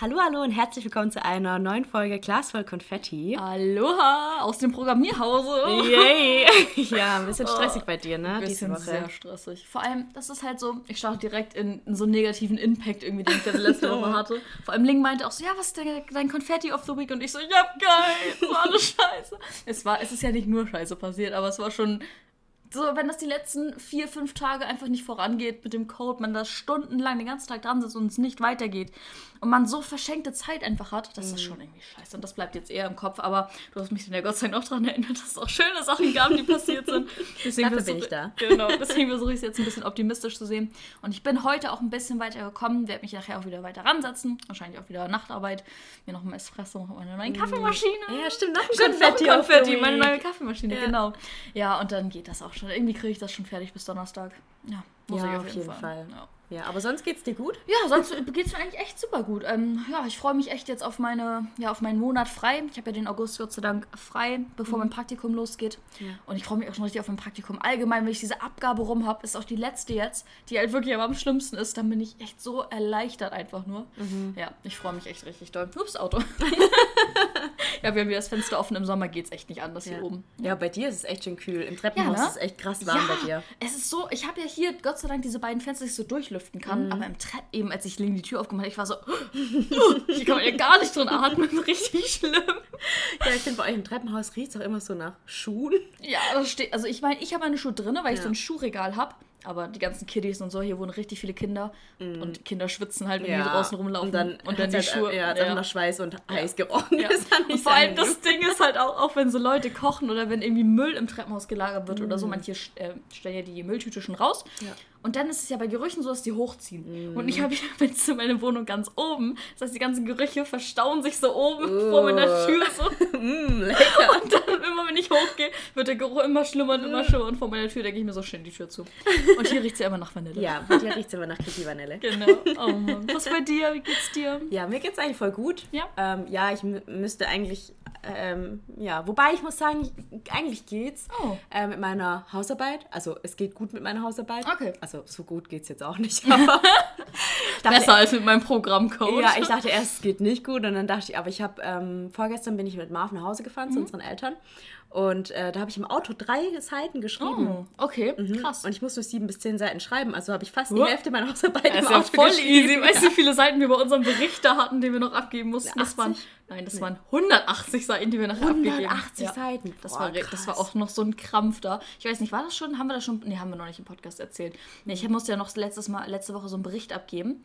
Hallo, hallo und herzlich willkommen zu einer neuen Folge Glas voll Konfetti. Aloha aus dem Programmierhause. Yay! ja, ein bisschen stressig bei dir, ne? Ein bisschen sehr stressig. Vor allem, das ist halt so, ich starte direkt in, in so einen negativen Impact irgendwie, den ich ja letzte Woche hatte. Vor allem Ling meinte auch so, ja, was ist dein, dein Konfetti of the Week? Und ich so, ja, geil, das war alles scheiße. Es, war, es ist ja nicht nur scheiße passiert, aber es war schon so, wenn das die letzten vier, fünf Tage einfach nicht vorangeht mit dem Code, man da stundenlang den ganzen Tag dran sitzt und es nicht weitergeht und man so verschenkte Zeit einfach hat, das ist schon irgendwie scheiße. Und das bleibt jetzt eher im Kopf, aber du hast mich dann ja Gott sei Dank auch daran erinnert, dass es auch schöne Sachen gab, die passiert sind. Deswegen Dafür bin ich da. Genau, deswegen versuche ich es jetzt ein bisschen optimistisch zu sehen. Und ich bin heute auch ein bisschen weiter gekommen, werde mich nachher auch wieder weiter ransetzen, wahrscheinlich auch wieder Nachtarbeit, mir noch ein Espresso, meine neue Kaffeemaschine. Ja, stimmt, noch ein Stimmt, Konfetti, Konfetti meine neue Kaffeemaschine, ja. genau. Ja, und dann geht das auch schon. Irgendwie kriege ich das schon fertig bis Donnerstag. Ja, muss ja, ich auf, jeden, jeden Fall. Fall. Ja. Ja, aber sonst geht's dir gut? Ja, sonst geht's mir eigentlich echt super gut. Ähm, ja, ich freue mich echt jetzt auf meine, ja, auf meinen Monat frei. Ich habe ja den August Gott sei Dank frei, bevor mhm. mein Praktikum losgeht. Ja. Und ich freue mich auch schon richtig auf mein Praktikum. Allgemein, wenn ich diese Abgabe rum habe, ist auch die letzte jetzt, die halt wirklich aber am schlimmsten ist, dann bin ich echt so erleichtert einfach nur. Mhm. Ja, ich freue mich echt richtig doll. Ups, Auto. ja, wir haben das Fenster offen. Im Sommer geht's echt nicht anders ja. hier oben. Ja, bei dir ist es echt schön kühl. Im Treppenhaus ja, ne? ist es echt krass warm bei dir. Es ist so, ich habe ja hier Gott sei Dank diese beiden Fenster, die ich so durchlüften kann, mhm. aber im Trepp, eben als ich Ling die Tür aufgemacht habe, ich war so, ich kann ja gar nicht drin atmen, richtig schlimm. Ja, ich finde bei euch im Treppenhaus riecht es auch immer so nach Schuhen. Ja, das steht, also ich meine, ich habe meine Schuhe drin, weil ich so ein Schuhregal habe. Aber die ganzen Kiddies und so, hier wohnen richtig viele Kinder. Mm. Und Kinder schwitzen halt, wenn ja. die draußen rumlaufen. Und dann, und dann die halt, Schuhe. Ja, dann ja. nach Schweiß und ja. heiß gerochen. Ja. und vor allem das Ding ist halt auch, auch wenn so Leute kochen oder wenn irgendwie Müll im Treppenhaus gelagert wird mm. oder so, mm. manche äh, stellen ja die Mülltüte schon raus. Und dann ist es ja bei Gerüchen so, dass die hochziehen. Mm. Und ich habe ja jetzt meine Wohnung ganz oben. Das heißt, die ganzen Gerüche verstauen sich so oben uh. vor meiner Tür. So. mm, lecker. Und dann immer, wenn ich hochgehe, wird der Geruch immer schlimmer und immer schlimmer. Und vor meiner Tür denke ich mir so, schön die Tür zu. Und hier riecht es ja immer nach Vanille. Ja, dir riecht es immer nach Kitty Vanille. Genau. Oh Mann. Was bei dir? Wie geht's dir? Ja, mir geht's eigentlich voll gut. Ja. Ähm, ja, ich müsste eigentlich ähm, ja, wobei ich muss sagen, eigentlich geht's oh. äh, mit meiner Hausarbeit. Also es geht gut mit meiner Hausarbeit. Okay. Also so gut geht's jetzt auch nicht. Aber dachte, Besser als mit meinem Programmcode. Ja, ich dachte erst, es geht nicht gut und dann dachte ich, aber ich habe ähm, vorgestern bin ich mit Marv nach Hause gefahren mhm. zu unseren Eltern und äh, da habe ich im Auto drei Seiten geschrieben. Oh, okay, mhm. krass. Und ich musste sieben bis zehn Seiten schreiben. Also habe ich fast die Hälfte meiner Hausarbeit das ist ja voll easy. Weißt du, wie viele Seiten wir bei unserem Bericht da hatten, den wir noch abgeben mussten? Das waren, nein, das nee. waren 180 Seiten, die wir nachher 180 abgegeben haben. 180 Seiten. Das, Boah, war, das war auch noch so ein Krampf da. Ich weiß nicht, war das schon? Haben wir das schon? Nee, haben wir noch nicht im Podcast erzählt. Nee, ich musste ja noch letztes Mal, letzte Woche so einen Bericht abgeben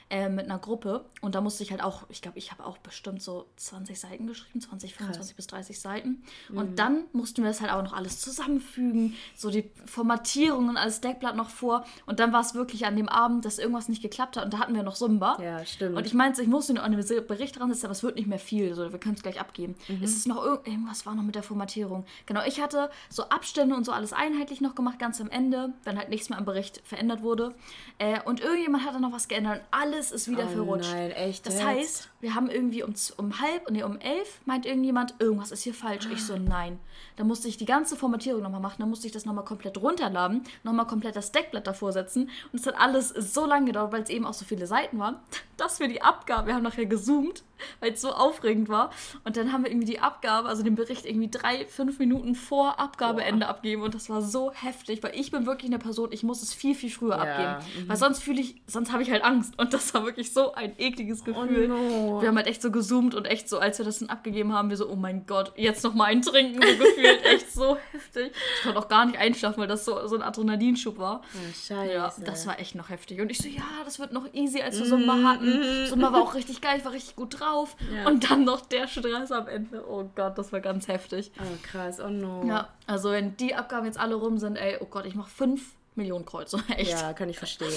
äh, mit einer Gruppe. Und da musste ich halt auch, ich glaube, ich habe auch bestimmt so 20 Seiten geschrieben, 20, 25 Krass. bis 30 Seiten. Mhm. Und dann mussten wir das halt auch noch alles zusammenfügen, so die Formatierung und alles Deckblatt noch vor. Und dann war es wirklich an dem Abend, dass irgendwas nicht geklappt hat. Und da hatten wir noch Sumba. Ja, stimmt. Und ich meinte, ich musste noch an dem Bericht dran setzen, aber es wird nicht mehr viel. So, wir können es gleich abgeben. Mhm. Es ist noch irgendwas war noch mit der Formatierung. Genau, ich hatte so Abstände und so alles einheitlich noch gemacht, ganz am Ende, wenn halt nichts mehr am Bericht verändert wurde. Äh, und irgendjemand hat dann noch was geändert und alles alles ist wieder oh verrutscht. Nein, echt. Das jetzt? heißt, wir haben irgendwie um, um halb, nee, um elf meint irgendjemand, irgendwas ist hier falsch. Ich so, nein. Da musste ich die ganze Formatierung nochmal machen, dann musste ich das nochmal komplett runterladen, nochmal komplett das Deckblatt davor setzen. Und es hat alles so lange gedauert, weil es eben auch so viele Seiten waren, dass wir die Abgabe, wir haben nachher gezoomt, weil es so aufregend war. Und dann haben wir irgendwie die Abgabe, also den Bericht irgendwie drei, fünf Minuten vor Abgabeende Boah. abgeben. Und das war so heftig, weil ich bin wirklich eine Person, ich muss es viel, viel früher ja. abgeben. Mhm. Weil sonst fühle ich, sonst habe ich halt Angst. Und das war wirklich so ein ekliges oh Gefühl. Oh no. Wir haben halt echt so gezoomt und echt so, als wir das dann abgegeben haben, wir so, oh mein Gott, jetzt noch mal ein Trinken, so gefühlt. echt so heftig. Ich konnte auch gar nicht einschlafen, weil das so, so ein Adrenalinschub war. Oh, scheiße. Ja, das war echt noch heftig. Und ich so, ja, das wird noch easy, als wir Sumba mm, hatten. Mm, Sumba war auch richtig geil, ich war richtig gut drauf. Ja. Und dann noch der Stress am Ende. Oh Gott, das war ganz heftig. Oh krass, oh no. Ja, also wenn die Abgaben jetzt alle rum sind, ey, oh Gott, ich mache fünf Millionenkreuze, echt. Ja, kann ich verstehen.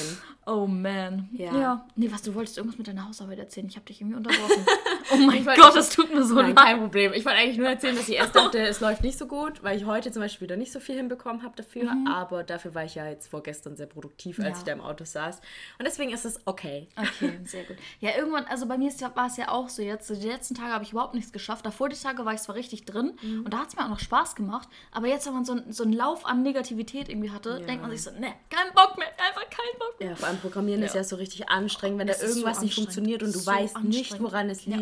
Oh man. Ja. ja. Nee, was, du wolltest irgendwas mit deiner Hausarbeit erzählen. Ich habe dich irgendwie unterbrochen. oh mein Gott, das tut mir so Nein, leid. kein Problem. Ich wollte eigentlich nur erzählen, dass ich erst dachte, es läuft nicht so gut, weil ich heute zum Beispiel wieder nicht so viel hinbekommen habe dafür. Aber dafür war ich ja jetzt vorgestern sehr produktiv, als Ja. ich da im Auto saß. Und deswegen ist es okay. Okay, sehr gut. Ja, irgendwann, also bei mir war es ja auch so jetzt. Die letzten Tage habe ich überhaupt nichts geschafft. Davor die Tage war ich zwar richtig drin und da hat es mir auch noch Spaß gemacht. Aber jetzt, wenn man so, einen- so einen Lauf an Negativität irgendwie hatte, Ja. denkt man sich so, ne, kein Bock mehr, einfach kein Bock mehr. Ja, vor allem Programmieren ist Ja. ja so richtig anstrengend, wenn da Es ist so irgendwas nicht funktioniert und du So weißt nicht, woran es Ja.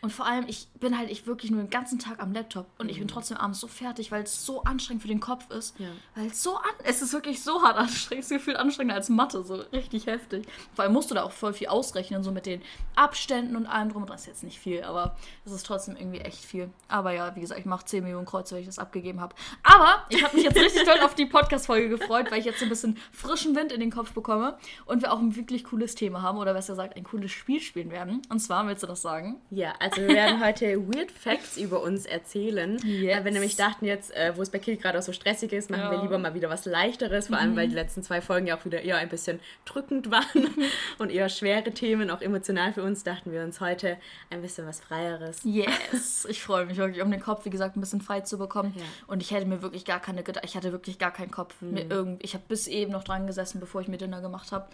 Und vor allem, ich bin halt ich wirklich nur den ganzen Tag am Laptop und ich bin trotzdem abends so fertig, weil es so anstrengend für den Kopf ist. Ja. Weil es so an, es ist wirklich so hart anstrengend, es ist viel anstrengender als Mathe, so richtig heftig. Vor allem musst du da auch voll viel ausrechnen, so mit den Abständen und allem drum und. Das ist jetzt nicht viel, aber es ist trotzdem irgendwie echt viel. Aber ja, wie gesagt, ich mache 10 Millionen Kreuze, weil ich das abgegeben habe. Aber ich habe mich jetzt richtig doll auf die Podcast-Folge gefreut, weil ich jetzt so ein bisschen frischen Wind in den Kopf bekomme und wir auch ein wirklich cooles Thema haben oder besser gesagt ein cooles Spiel spielen werden. Und zwar, willst du das sagen? Ja, also wir werden heute Weird Facts über uns erzählen. Yes. Weil wir nämlich dachten jetzt, äh, wo es bei Kill gerade auch so stressig ist, machen Ja. wir lieber mal wieder was Leichteres. Vor allem, weil die letzten zwei Folgen ja auch wieder eher ein bisschen drückend waren und eher schwere Themen, auch emotional für uns, dachten wir uns heute ein bisschen was Freieres. Yes, ich freue mich wirklich, um den Kopf, wie gesagt, ein bisschen frei zu bekommen. Ja. Und ich hätte mir wirklich gar keine Gedanken, ich hatte wirklich gar keinen Kopf. Irgend, ich habe bis eben noch dran gesessen, bevor ich mir Dinner gemacht habe.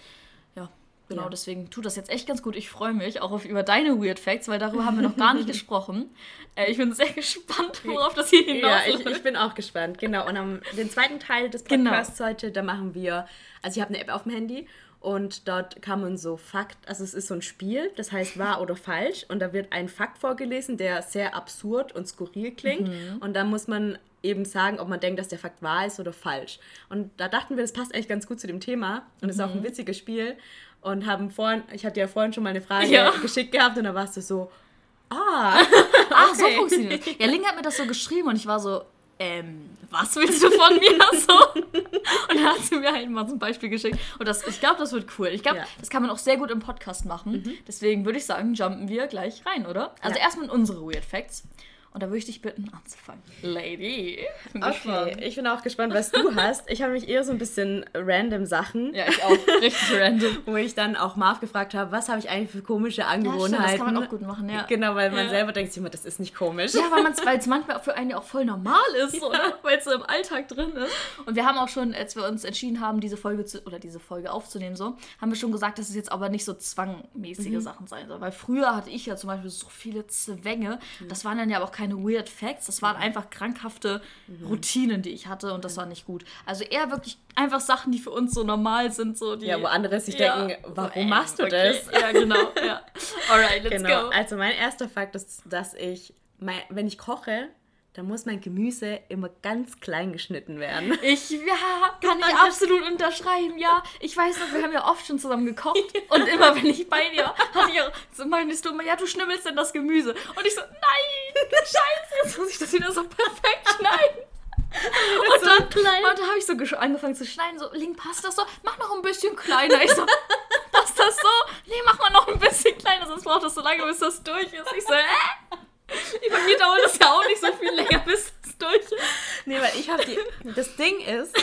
Ja, genau, Ja. deswegen tut das jetzt echt ganz gut. Ich freue mich auch auf, über deine Weird Facts, weil darüber haben wir noch gar nicht gesprochen. Äh, ich bin sehr gespannt, worauf das hier Ja, hinausläuft. ich, ich bin auch gespannt. Genau. Und am den zweiten Teil des Genau. Podcasts heute, da machen wir, also ich habe eine App auf dem Handy und dort kann man so Fakt, also es ist so ein Spiel, das heißt wahr oder falsch und da wird ein Fakt vorgelesen, der sehr absurd und skurril klingt und dann muss man eben sagen, ob man denkt, dass der Fakt wahr ist oder falsch. Und da dachten wir, das passt eigentlich ganz gut zu dem Thema und ist auch ein witziges Spiel und haben vorhin, ich hatte ja vorhin schon mal eine Frage Ja. geschickt gehabt und da warst du so, ah, Ach, so funktioniert das. Ja, Ling hat mir das so geschrieben und ich war so, ähm, was willst du von mir so? Und dann hat sie mir halt mal so ein Beispiel geschickt. Und das, ich glaube, das wird cool. Ich glaube, Ja. das kann man auch sehr gut im Podcast machen. Deswegen würde ich sagen, jumpen wir gleich rein, oder? Also Ja. erstmal in unsere Weird Facts. Und da würde ich dich bitten, anzufangen. Lady. Bin Okay, gespannt. ich bin auch gespannt, was du hast. Ich habe mich eher so ein bisschen random Sachen, Ja, ich auch. Richtig random. wo ich dann auch Marv gefragt habe, was habe ich eigentlich für komische Ja, Angewohnheiten. stimmt, das kann man auch gut machen, ja. Genau, weil man Ja. selber denkt sich immer, das ist nicht komisch. Ja, weil es manchmal für einen ja auch voll normal ist, oder? Weil es so im Alltag drin ist. Und wir haben auch schon, als wir uns entschieden haben, diese Folge zu, oder diese Folge aufzunehmen, so, haben wir schon gesagt, dass es jetzt aber nicht so zwangmäßige Sachen sein soll. Weil früher hatte ich ja zum Beispiel so viele Zwänge. Das waren dann ja aber auch keine Weird Facts, das waren einfach krankhafte Routinen, die ich hatte und das war nicht gut. Also eher wirklich einfach Sachen, die für uns so normal sind, so die. Ja, wo andere sich Ja. denken, warum machst du okay. das? Ja, genau. Ja. Alright, let's Genau. go. Also mein erster Fakt ist, dass ich, mein, wenn ich koche, dann muss mein Gemüse immer ganz klein geschnitten werden. Ich, ja, kann ich absolut unterschreiben, ja. Ich weiß noch, wir haben ja oft schon zusammen gekocht. Und immer, wenn ich bei dir war, hatte ich auch, so meinst du immer, ja, du schnibbelst denn das Gemüse. Und ich so, nein, scheiße, jetzt muss ich das wieder so perfekt schneiden. Und dann, und dann habe ich so angefangen zu schneiden, so, Link, passt das so? Mach noch ein bisschen kleiner. Ich so, passt das so? Nee, mach mal noch ein bisschen kleiner, sonst braucht das so lange, bis das durch ist. Ich so, äh? Bei mir dauert das ja auch nicht so viel länger, bis das durch ist. Nee, weil ich habe die. Das Ding ist,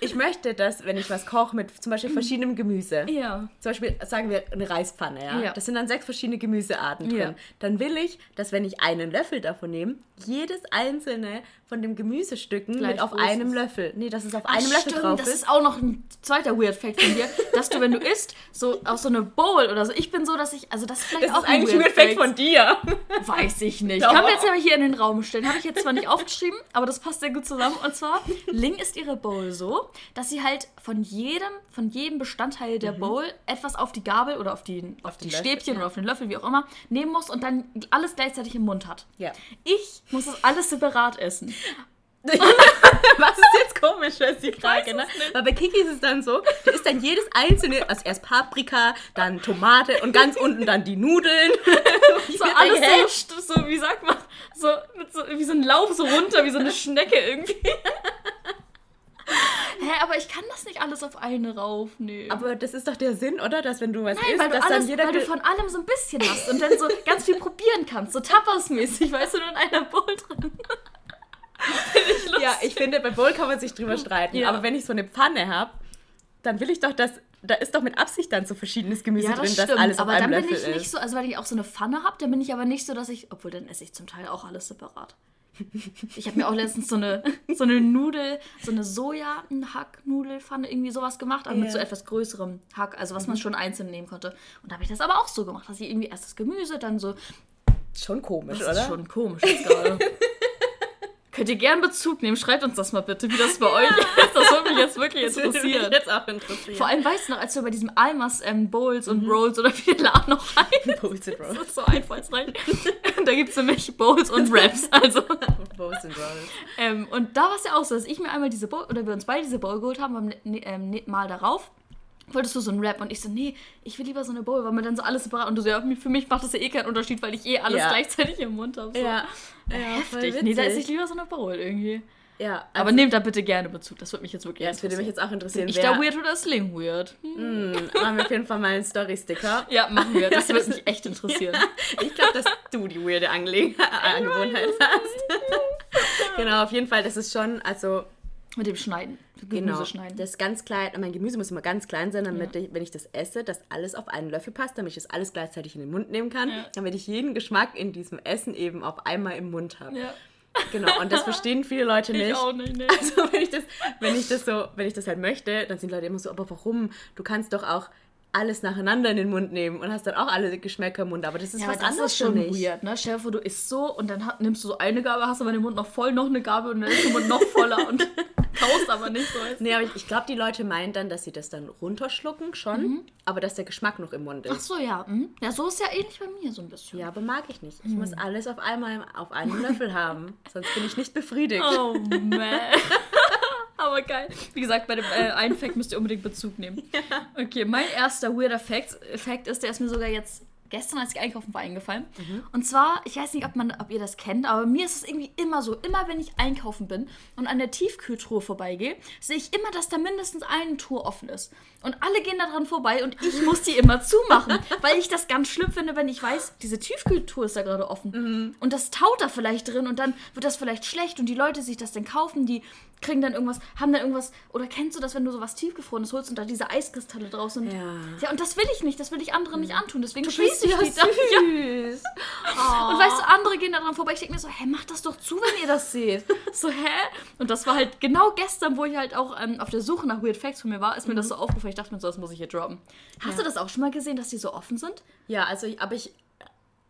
ich möchte, dass, wenn ich was koche mit zum Beispiel verschiedenem Gemüse, Ja. zum Beispiel sagen wir eine Reispfanne, ja? Ja. Das sind dann sechs verschiedene Gemüsearten drin. Ja. Dann will ich, dass wenn ich einen Löffel davon nehme, jedes einzelne von dem Gemüsestücken Gleich mit auf einem ist. Löffel. Nee, dass es auf Ach, einem Löffel stimmt, drauf das ist. ist auch noch ein zweiter Weird Fact von dir, dass du, wenn du isst, so aus so eine Bowl oder so. Ich bin so, dass ich, also das ist vielleicht Das auch ist eigentlich ein Weird Fact von dir. Weiß ich nicht. Doch. Kann wir jetzt aber hier in den Raum stellen. Habe ich jetzt zwar nicht aufgeschrieben, aber das passt sehr gut zusammen. Und zwar, Ling ist ihre Bowl so, dass sie halt von jedem, von jedem Bestandteil der Bowl etwas auf die Gabel oder auf die, auf die den Löffel, Stäbchen ja. oder auf den Löffel, wie auch immer, nehmen muss und dann alles gleichzeitig im Mund hat. Ja. Ich muss das alles separat essen. Was ist jetzt komisch, ist die Frage, ne? Weil bei Kiki ist es dann so, da ist dann jedes einzelne, also erst Paprika, dann Tomate und ganz unten dann die Nudeln. So alles so, st- so, wie sagt man, so, so wie so ein Lauf so runter, wie so eine Schnecke irgendwie. Hä, aber ich kann das nicht alles auf eine raufnehmen. Aber das ist doch der Sinn, oder? Dass wenn du was Nein, isst, weil, du, dass alles, dann jeder... weil du von allem so ein bisschen hast und dann so ganz viel probieren kannst. So Tapas-mäßig, weißt du, nur in einer Bowl drin. Ja, ich finde, bei Bowl kann man sich drüber streiten. Ja. Aber wenn ich so eine Pfanne habe dann will ich doch, dass da ist doch mit Absicht dann so verschiedenes Gemüse Ja, drin, das dass stimmt. alles auf aber einem dann bin Löffel ich nicht ist. so, also weil ich auch so eine Pfanne habe, dann bin ich aber nicht so, dass ich, obwohl dann esse ich zum Teil auch alles separat. Ich habe mir auch letztens so eine, so eine Nudel, so eine Soja-Hack-Nudelpfanne irgendwie sowas gemacht, aber mit Ja. so etwas größerem Hack, also was man Mhm. schon einzeln nehmen konnte. Und da habe ich das aber auch so gemacht, dass ich irgendwie erst das Gemüse, dann so, Schon komisch, das oder? ist schon komisch jetzt gerade. Könnt ihr gern Bezug nehmen? Schreibt uns das mal bitte, wie das bei euch ist. Das würde mich jetzt wirklich Das würde mich interessieren. jetzt auch interessieren. Vor allem weißt du noch, als wir bei diesem Almas ähm, Bowls Mhm. und Rolls oder wie der Laden noch heißt. Bowls and Das Rolls. ist so einfallsreich. da gibt es nämlich Bowls und Wraps. Also. Bowls and Rolls. Ähm, und da war es ja auch so, dass ich mir einmal diese Bowl, oder wir uns beide diese Bowl geholt haben, beim ähm, Mal darauf. Wolltest du so einen Wrap? Und ich so, nee, ich will lieber so eine Bowl, weil man dann so alles separat. Und du so, ja, für mich macht das ja eh keinen Unterschied, weil ich eh alles Ja. gleichzeitig im Mund habe. So. Ja. ja Heftig. Nee, da esse ich lieber so eine Bowl irgendwie. Ja, Aber also, nehmt da bitte gerne Bezug, das würde mich jetzt wirklich ja, das würde mich interessieren. jetzt auch interessieren. ich wer, da weird oder Sling weird? Hm. Hm, machen wir auf jeden Fall mal einen Story-Sticker. Ja, machen wir. Das würde mich echt interessieren. Ich glaube, dass du die weirde Angewohnheit hast. genau, auf jeden Fall, das ist schon, also Mit dem Schneiden. Gemüse genau, schneiden. das ganz klein, mein Gemüse muss immer ganz klein sein, damit ich, wenn ich das esse, dass alles auf einen Löffel passt, damit ich das alles gleichzeitig in den Mund nehmen kann, Ja. damit ich jeden Geschmack in diesem Essen eben auf einmal im Mund habe. ja. Genau, und das verstehen viele Leute nicht. Ich auch nicht, ne. Also wenn ich das, wenn ich das so, wenn ich das halt möchte, dann sind Leute immer so, aber warum? Du kannst doch auch alles nacheinander in den Mund nehmen und hast dann auch alle Geschmäcker im Mund, aber das ist Ja, was das anderes ist schon mich. weird, ne? Stell dir vor, du isst so und dann nimmst du so eine Gabel, hast aber den Mund noch voll, noch eine Gabel und dann ist der Mund noch voller und kaust aber nicht so. Nee, aber ich, ich glaube, die Leute meinen dann, dass sie das dann runterschlucken schon, aber dass der Geschmack noch im Mund Ach ist. so, ja. mhm. Ja, so ist ja ähnlich bei mir so ein bisschen. Ja, aber mag ich nicht. Ich muss alles auf einmal auf einem Löffel haben, sonst bin ich nicht befriedigt. Oh, man. Aber geil. Wie gesagt, bei dem äh, einen Fact müsst ihr unbedingt Bezug nehmen. Okay, mein erster weirder Fact, Fact ist, der ist mir sogar jetzt gestern, als ich einkaufen war, eingefallen. Und zwar, ich weiß nicht, ob, man, ob ihr das kennt, aber mir ist es irgendwie immer so, immer wenn ich einkaufen bin und an der Tiefkühltruhe vorbeigehe, sehe ich immer, dass da mindestens eine Tour offen ist. Und alle gehen da dran vorbei und ich muss die immer zumachen, weil ich das ganz schlimm finde, wenn ich weiß, diese Tiefkühltruhe ist da gerade offen. Und das taut da vielleicht drin und dann wird das vielleicht schlecht und die Leute sich das dann kaufen, die kriegen dann irgendwas, haben dann irgendwas, oder kennst du das, wenn du sowas tiefgefrorenes holst und da diese Eiskristalle draus sind? Ja. Ja, und das will ich nicht, das will ich anderen nicht antun, deswegen schließe ich ja die da. Ja. süß. Und weißt du, andere gehen da dran vorbei. Ich denke mir so, hä, macht das doch zu, wenn ihr das seht. So, hä? Und das war halt genau gestern, wo ich halt auch ähm, auf der Suche nach Weird Facts von mir war, ist mir das so aufgefallen. Ich dachte mir so, das muss ich hier droppen. Hast du das auch schon mal gesehen, dass die so offen sind? Ja, also aber ich,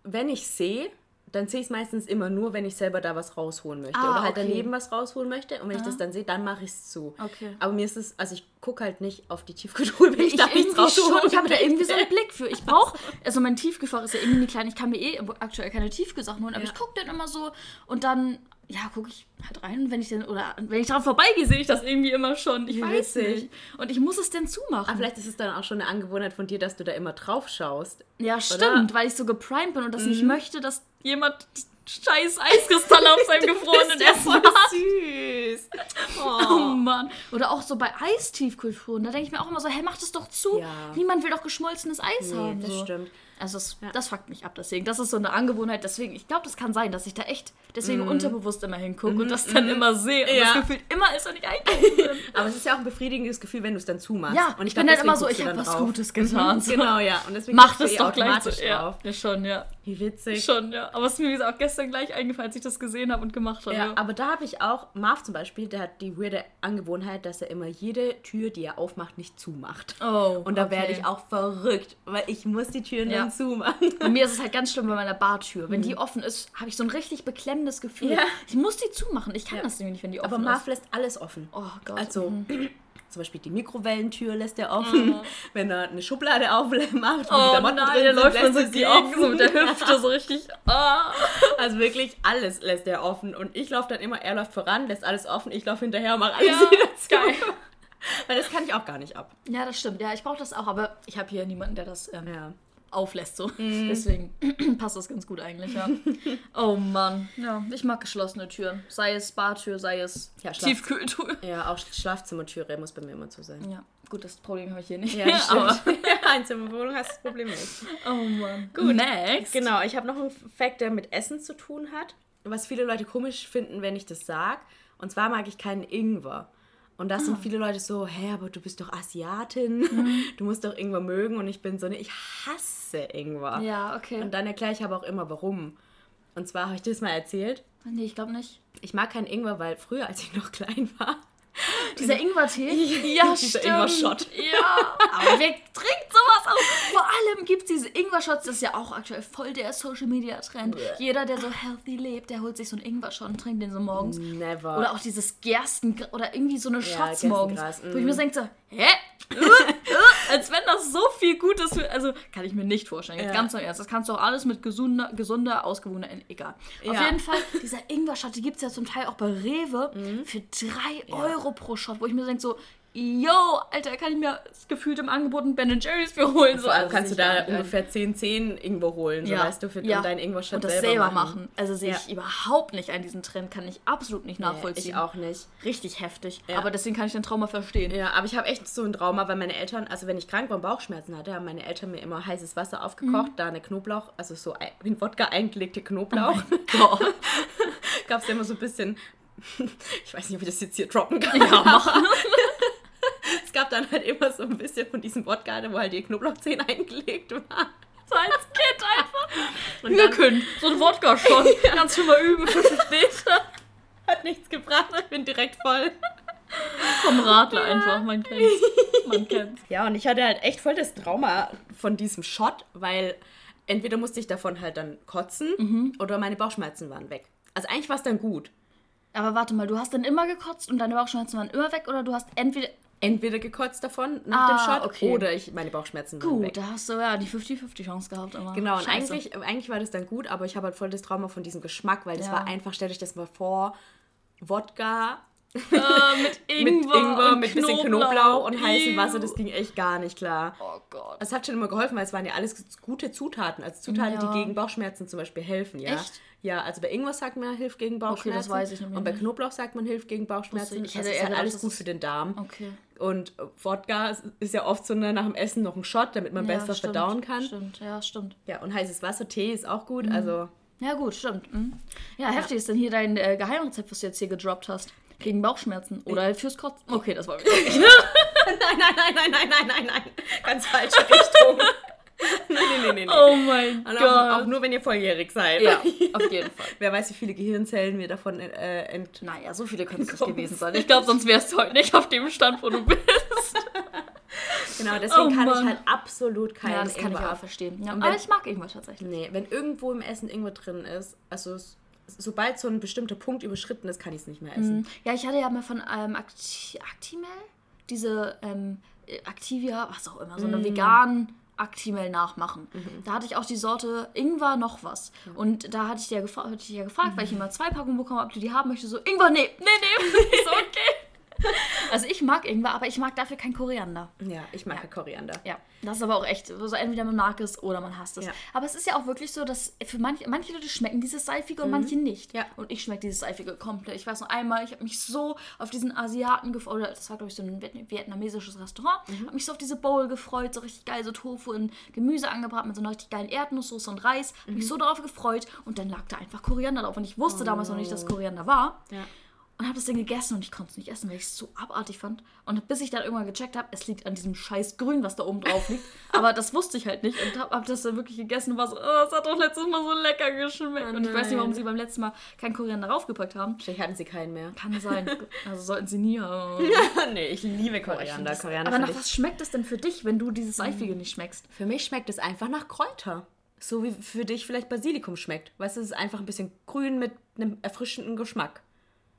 wenn ich sehe, dann sehe ich es meistens immer nur, wenn ich selber da was rausholen möchte. Ah, oder halt okay. daneben was rausholen möchte. Und wenn ich das dann sehe, dann mache ich es zu. Okay. Aber mir ist es, also ich gucke halt nicht auf die Tiefkühltruhe, wenn ich, Ich, da nichts rausholen schon, ich habe da irgendwie so einen Blick für. Ich brauche, also mein Tiefkühlfach ist ja irgendwie klein. Ich kann mir eh aktuell keine Tiefkühlsachen holen, aber Ja. ich gucke dann immer so und dann, ja, gucke ich halt rein. Und wenn ich dann, oder wenn ich daran vorbeigehe, sehe ich das irgendwie immer schon. Ich weiß nicht. Und ich muss es denn zumachen. Aber vielleicht ist es dann auch schon eine Angewohnheit von dir, dass du da immer drauf schaust. Ja, stimmt, weil ich so geprimed bin und das nicht möchte, dass jemand scheiß Eiskristalle auf seinem gefrorenen Essen hat. süß. Oh Mann. Oder auch so bei Eistiefkühltruhen. Da denke ich mir auch immer so, hä, mach das doch zu. Ja. Niemand will doch geschmolzenes Eis Nee, haben. das so. stimmt. Also das, das fuckt mich ab deswegen. Das ist so eine Angewohnheit. Deswegen, ich glaube, das kann sein, dass ich da echt deswegen unterbewusst immer hingucke und das dann immer sehe. Und Ja. das Gefühl immer ist, wenn ich einkaufen bin. Aber es ist ja auch ein befriedigendes Gefühl, wenn du es dann zumachst. Ja, und ich glaub, bin dann deswegen immer so, ich habe dann was drauf. Gutes getan. So. Genau, ja. Und deswegen Mach das eh doch gleich so. Ja. ja, schon, ja. Wie witzig. Schon, ja. Aber es ist mir wie auch gestern gleich eingefallen, als ich das gesehen habe und gemacht habe. Ja, aber da habe ich auch, Marv zum Beispiel, der hat die weirde Angewohnheit, dass er immer jede Tür, die er aufmacht, nicht zumacht. Oh, Und da okay. werde ich auch verrückt, weil ich muss die Türen Ja. Dann zumachen. Bei mir ist es halt ganz schlimm bei meiner Bartür. Wenn die offen ist, habe ich so ein richtig beklemmendes Gefühl. Mhm. Ja. Ich muss die zumachen. Ich kann Ja. das nämlich nicht, wenn die offen Aber Marv ist. lässt alles offen. Oh Gott. Also Mhm. zum Beispiel die Mikrowellentür lässt er offen. Wenn er eine Schublade aufmacht, die Oh Klamotten nein, drin sind, läuft man lässt so er sie die offen. so mit der Hüfte so richtig. Ah. Also wirklich alles lässt er offen. Und ich laufe dann immer, er läuft voran, lässt alles offen, ich laufe hinterher und mache alles Ja, wieder zu. geil. Weil das kann ich auch gar nicht ab. Ja, das stimmt. Ja, ich brauche das auch, aber ich habe hier niemanden, der das ähm, Ja. Auflässt. So. Mhm. Deswegen passt das ganz gut eigentlich, ja. Oh Mann. Ja, ich mag geschlossene Türen. Sei es Bartür, sei es Ja, Tiefkühltür. Ja, auch Schlafzimmertüre muss bei mir immer zu sein. Ja, gut, das Problem habe ich hier nicht. Ja, das aber. Einzimmerwohnung hast du das Problem nicht. oh Mann. Gut. Next. Genau, ich habe noch einen Fact, der mit Essen zu tun hat. Was viele Leute komisch finden, wenn ich das sage. Und zwar mag ich keinen Ingwer. Und da sind viele Leute so, hä, aber du bist doch Asiatin, Mhm. du musst doch Ingwer mögen. Und ich bin so, ne, ich hasse Ingwer. Ja, okay. Und dann erkläre ich aber auch immer, warum. Und zwar habe ich dir das mal erzählt. nee, ich glaube nicht. Ich mag keinen Ingwer, weil früher, als ich noch klein war, Dieser Ingwertee? Ja, Dieser. Ingwer-Shot. Ja, aber wer trinkt sowas auch? Vor allem gibt es diese Ingwer-Shots, das ist ja auch aktuell voll der Social-Media-Trend. Jeder, der so healthy lebt, der holt sich so einen Ingwer-Shot und trinkt den so morgens. never. Oder auch dieses Gersten oder irgendwie so eine Shots Gerstengras, morgens. Wo ich mm. mir denke so, hä? Als wenn das so viel Gutes für. Also kann ich mir nicht vorstellen. Jetzt Ja. ganz im Ernst. Das kannst du auch alles mit gesunder, gesunder, ausgewogener, egal. Auf Ja. jeden Fall, dieser Ingwer-Shot, die gibt es ja zum Teil auch bei Rewe Mhm. für 3 Euro pro Shot, wo ich mir denke so, yo, Alter, kann ich mir das gefühlt im Angebot einen Ben Jerry's für holen? So, also kannst du da nicht ungefähr 10, 10 Ingwer holen, so ja. weißt du, für ja. und deinen Ingwer-Shot und das selber, machen. machen. Also sehe Ja. ich überhaupt nicht an diesen Trend, kann ich absolut nicht Nee, nachvollziehen. ich auch nicht. Richtig heftig. Ja. Aber deswegen kann ich den Trauma verstehen. Ja, aber ich habe echt so ein Trauma, weil meine Eltern, also wenn ich krank war und Bauchschmerzen hatte, haben meine Eltern mir immer heißes Wasser aufgekocht, Mhm. da eine Knoblauch, also so ein- in Wodka eingelegte Knoblauch. Boah. Gab es immer so ein bisschen, ich weiß nicht, ob ich das jetzt hier droppen kann. Ja, machen. Gab dann halt immer so ein bisschen von diesem Wodka, wo halt die Knoblauchzehen eingelegt waren. So als Kind einfach. Und können so ein Wodka schon. Kannst du mal üben für später. hat nichts gebracht, ich bin direkt voll. Vom Radler einfach, man kennt's. Man kennt's. Ja, und ich hatte halt echt voll das Trauma von diesem Shot, weil entweder musste ich davon halt dann kotzen Mhm. oder meine Bauchschmerzen waren weg. Also eigentlich war es dann gut. Aber warte mal, du hast dann immer gekotzt und deine Bauchschmerzen waren immer weg oder du hast entweder. Entweder gekotzt davon nach dem Ah, Shot okay. oder ich, meine Bauchschmerzen Gut, weg. da hast du ja die 50-50 Chance gehabt immer. Genau, und Scheiße. eigentlich, eigentlich war das dann gut, aber ich habe halt voll das Trauma von diesem Geschmack, weil das Ja. war einfach, stell euch das mal vor, Wodka Äh, mit Ingwer, mit Ingwer, und mit bisschen Knoblauch und heißem Wasser, das ging echt gar nicht klar. Oh Gott. Es hat schon immer geholfen, weil es waren ja alles gute Zutaten. Also Zutaten, Ja. die gegen Bauchschmerzen zum Beispiel helfen, ja. Echt? Ja, also bei Ingwer sagt man, hilft gegen Bauchschmerzen. das weiß ich nämlich Und bei nicht. Knoblauch sagt man, hilft gegen Bauchschmerzen. Ich das hätte ist eher halt gedacht, alles das gut für den Darm. Okay. Und Wodka ist- ja oft so nach dem Essen noch ein Shot, damit man besser stimmt, verdauen kann. Stimmt, ja, stimmt. Ja, und heißes Wasser, Tee ist auch Mhm. gut. Also Ja, gut, stimmt. Mhm. Ja, heftig ist denn hier dein äh, Geheimrezept, was du jetzt hier gedroppt hast. Gegen Bauchschmerzen oder fürs Kotzen. Okay, das war wirklich. nein, nein, nein, nein, nein, nein, nein, nein. Ganz falsche Richtung. nein, nein, nein, nein. oh mein Gott. auch, auch nur, wenn ihr volljährig seid. ja, auf jeden Fall. Wer weiß, wie viele Gehirnzellen wir davon äh, ent... Naja, so viele können es nicht gewesen sein. Ich glaube, sonst wärst du heute nicht auf dem Stand, wo du bist. Genau, deswegen Oh kann ich halt absolut keinen Ja, das kann ich auch verstehen. Ja, aber ich mag Ingwer tatsächlich. Nee, wenn irgendwo im Essen Ingwer drin ist, also s- sobald so ein bestimmter Punkt überschritten ist, kann ich es nicht mehr essen. Ja, ich hatte ja mal von ähm, Acti Actimel, diese ähm, Activia, was auch immer, so eine veganen Actimel nachmachen. Da hatte ich auch die Sorte Ingwer noch was. Und da hatte ich, ja gefra hatte ich dich ja gefragt, weil ich immer zwei Packungen bekommen habe, ob du die haben möchtest. So, Ingwer, nee, nee, nee. So, okay. Also ich mag Ingwer, aber ich mag dafür kein Koriander. Ja, ich mag ja. Koriander. Ja, das ist aber auch echt, so entweder man mag es oder man hasst es. Ja. Aber es ist ja auch wirklich so, dass für manche, manche Leute schmecken dieses Seifige und manche nicht. Mhm. Ja. Und ich schmecke dieses Seifige komplett. Ich weiß noch einmal, ich habe mich so auf diesen Asiaten gefreut, oder das war glaube ich so ein Viet- vietnamesisches Restaurant, Mhm. habe mich so auf diese Bowl gefreut, so richtig geil, so Tofu und Gemüse angebraten mit so einer richtig geilen Erdnusssoße und Reis. Hab Mhm. mich so darauf gefreut und dann lag da einfach Koriander drauf und ich wusste damals noch nicht, dass Koriander war. Oh. Ja. Und habe das Ding gegessen und ich konnte es nicht essen, weil ich es so abartig fand. Und bis ich dann irgendwann gecheckt habe, es liegt an diesem scheiß Grün, was da oben drauf liegt. Aber das wusste ich halt nicht und habe hab das dann wirklich gegessen und war so, oh, das hat doch letztes Mal so lecker geschmeckt. und ich weiß nicht, warum sie beim letzten Mal kein Koriander draufgepackt haben. Vielleicht hatten sie keinen mehr. Kann sein. Also sollten sie nie haben. nee, ich liebe Koriander. Koriander Aber nach was schmeckt es denn für dich, wenn du dieses Seifige nicht schmeckst? Für mich schmeckt es einfach nach Kräuter. So wie für dich vielleicht Basilikum schmeckt. Weißt du, es ist einfach ein bisschen grün mit einem erfrischenden Geschmack.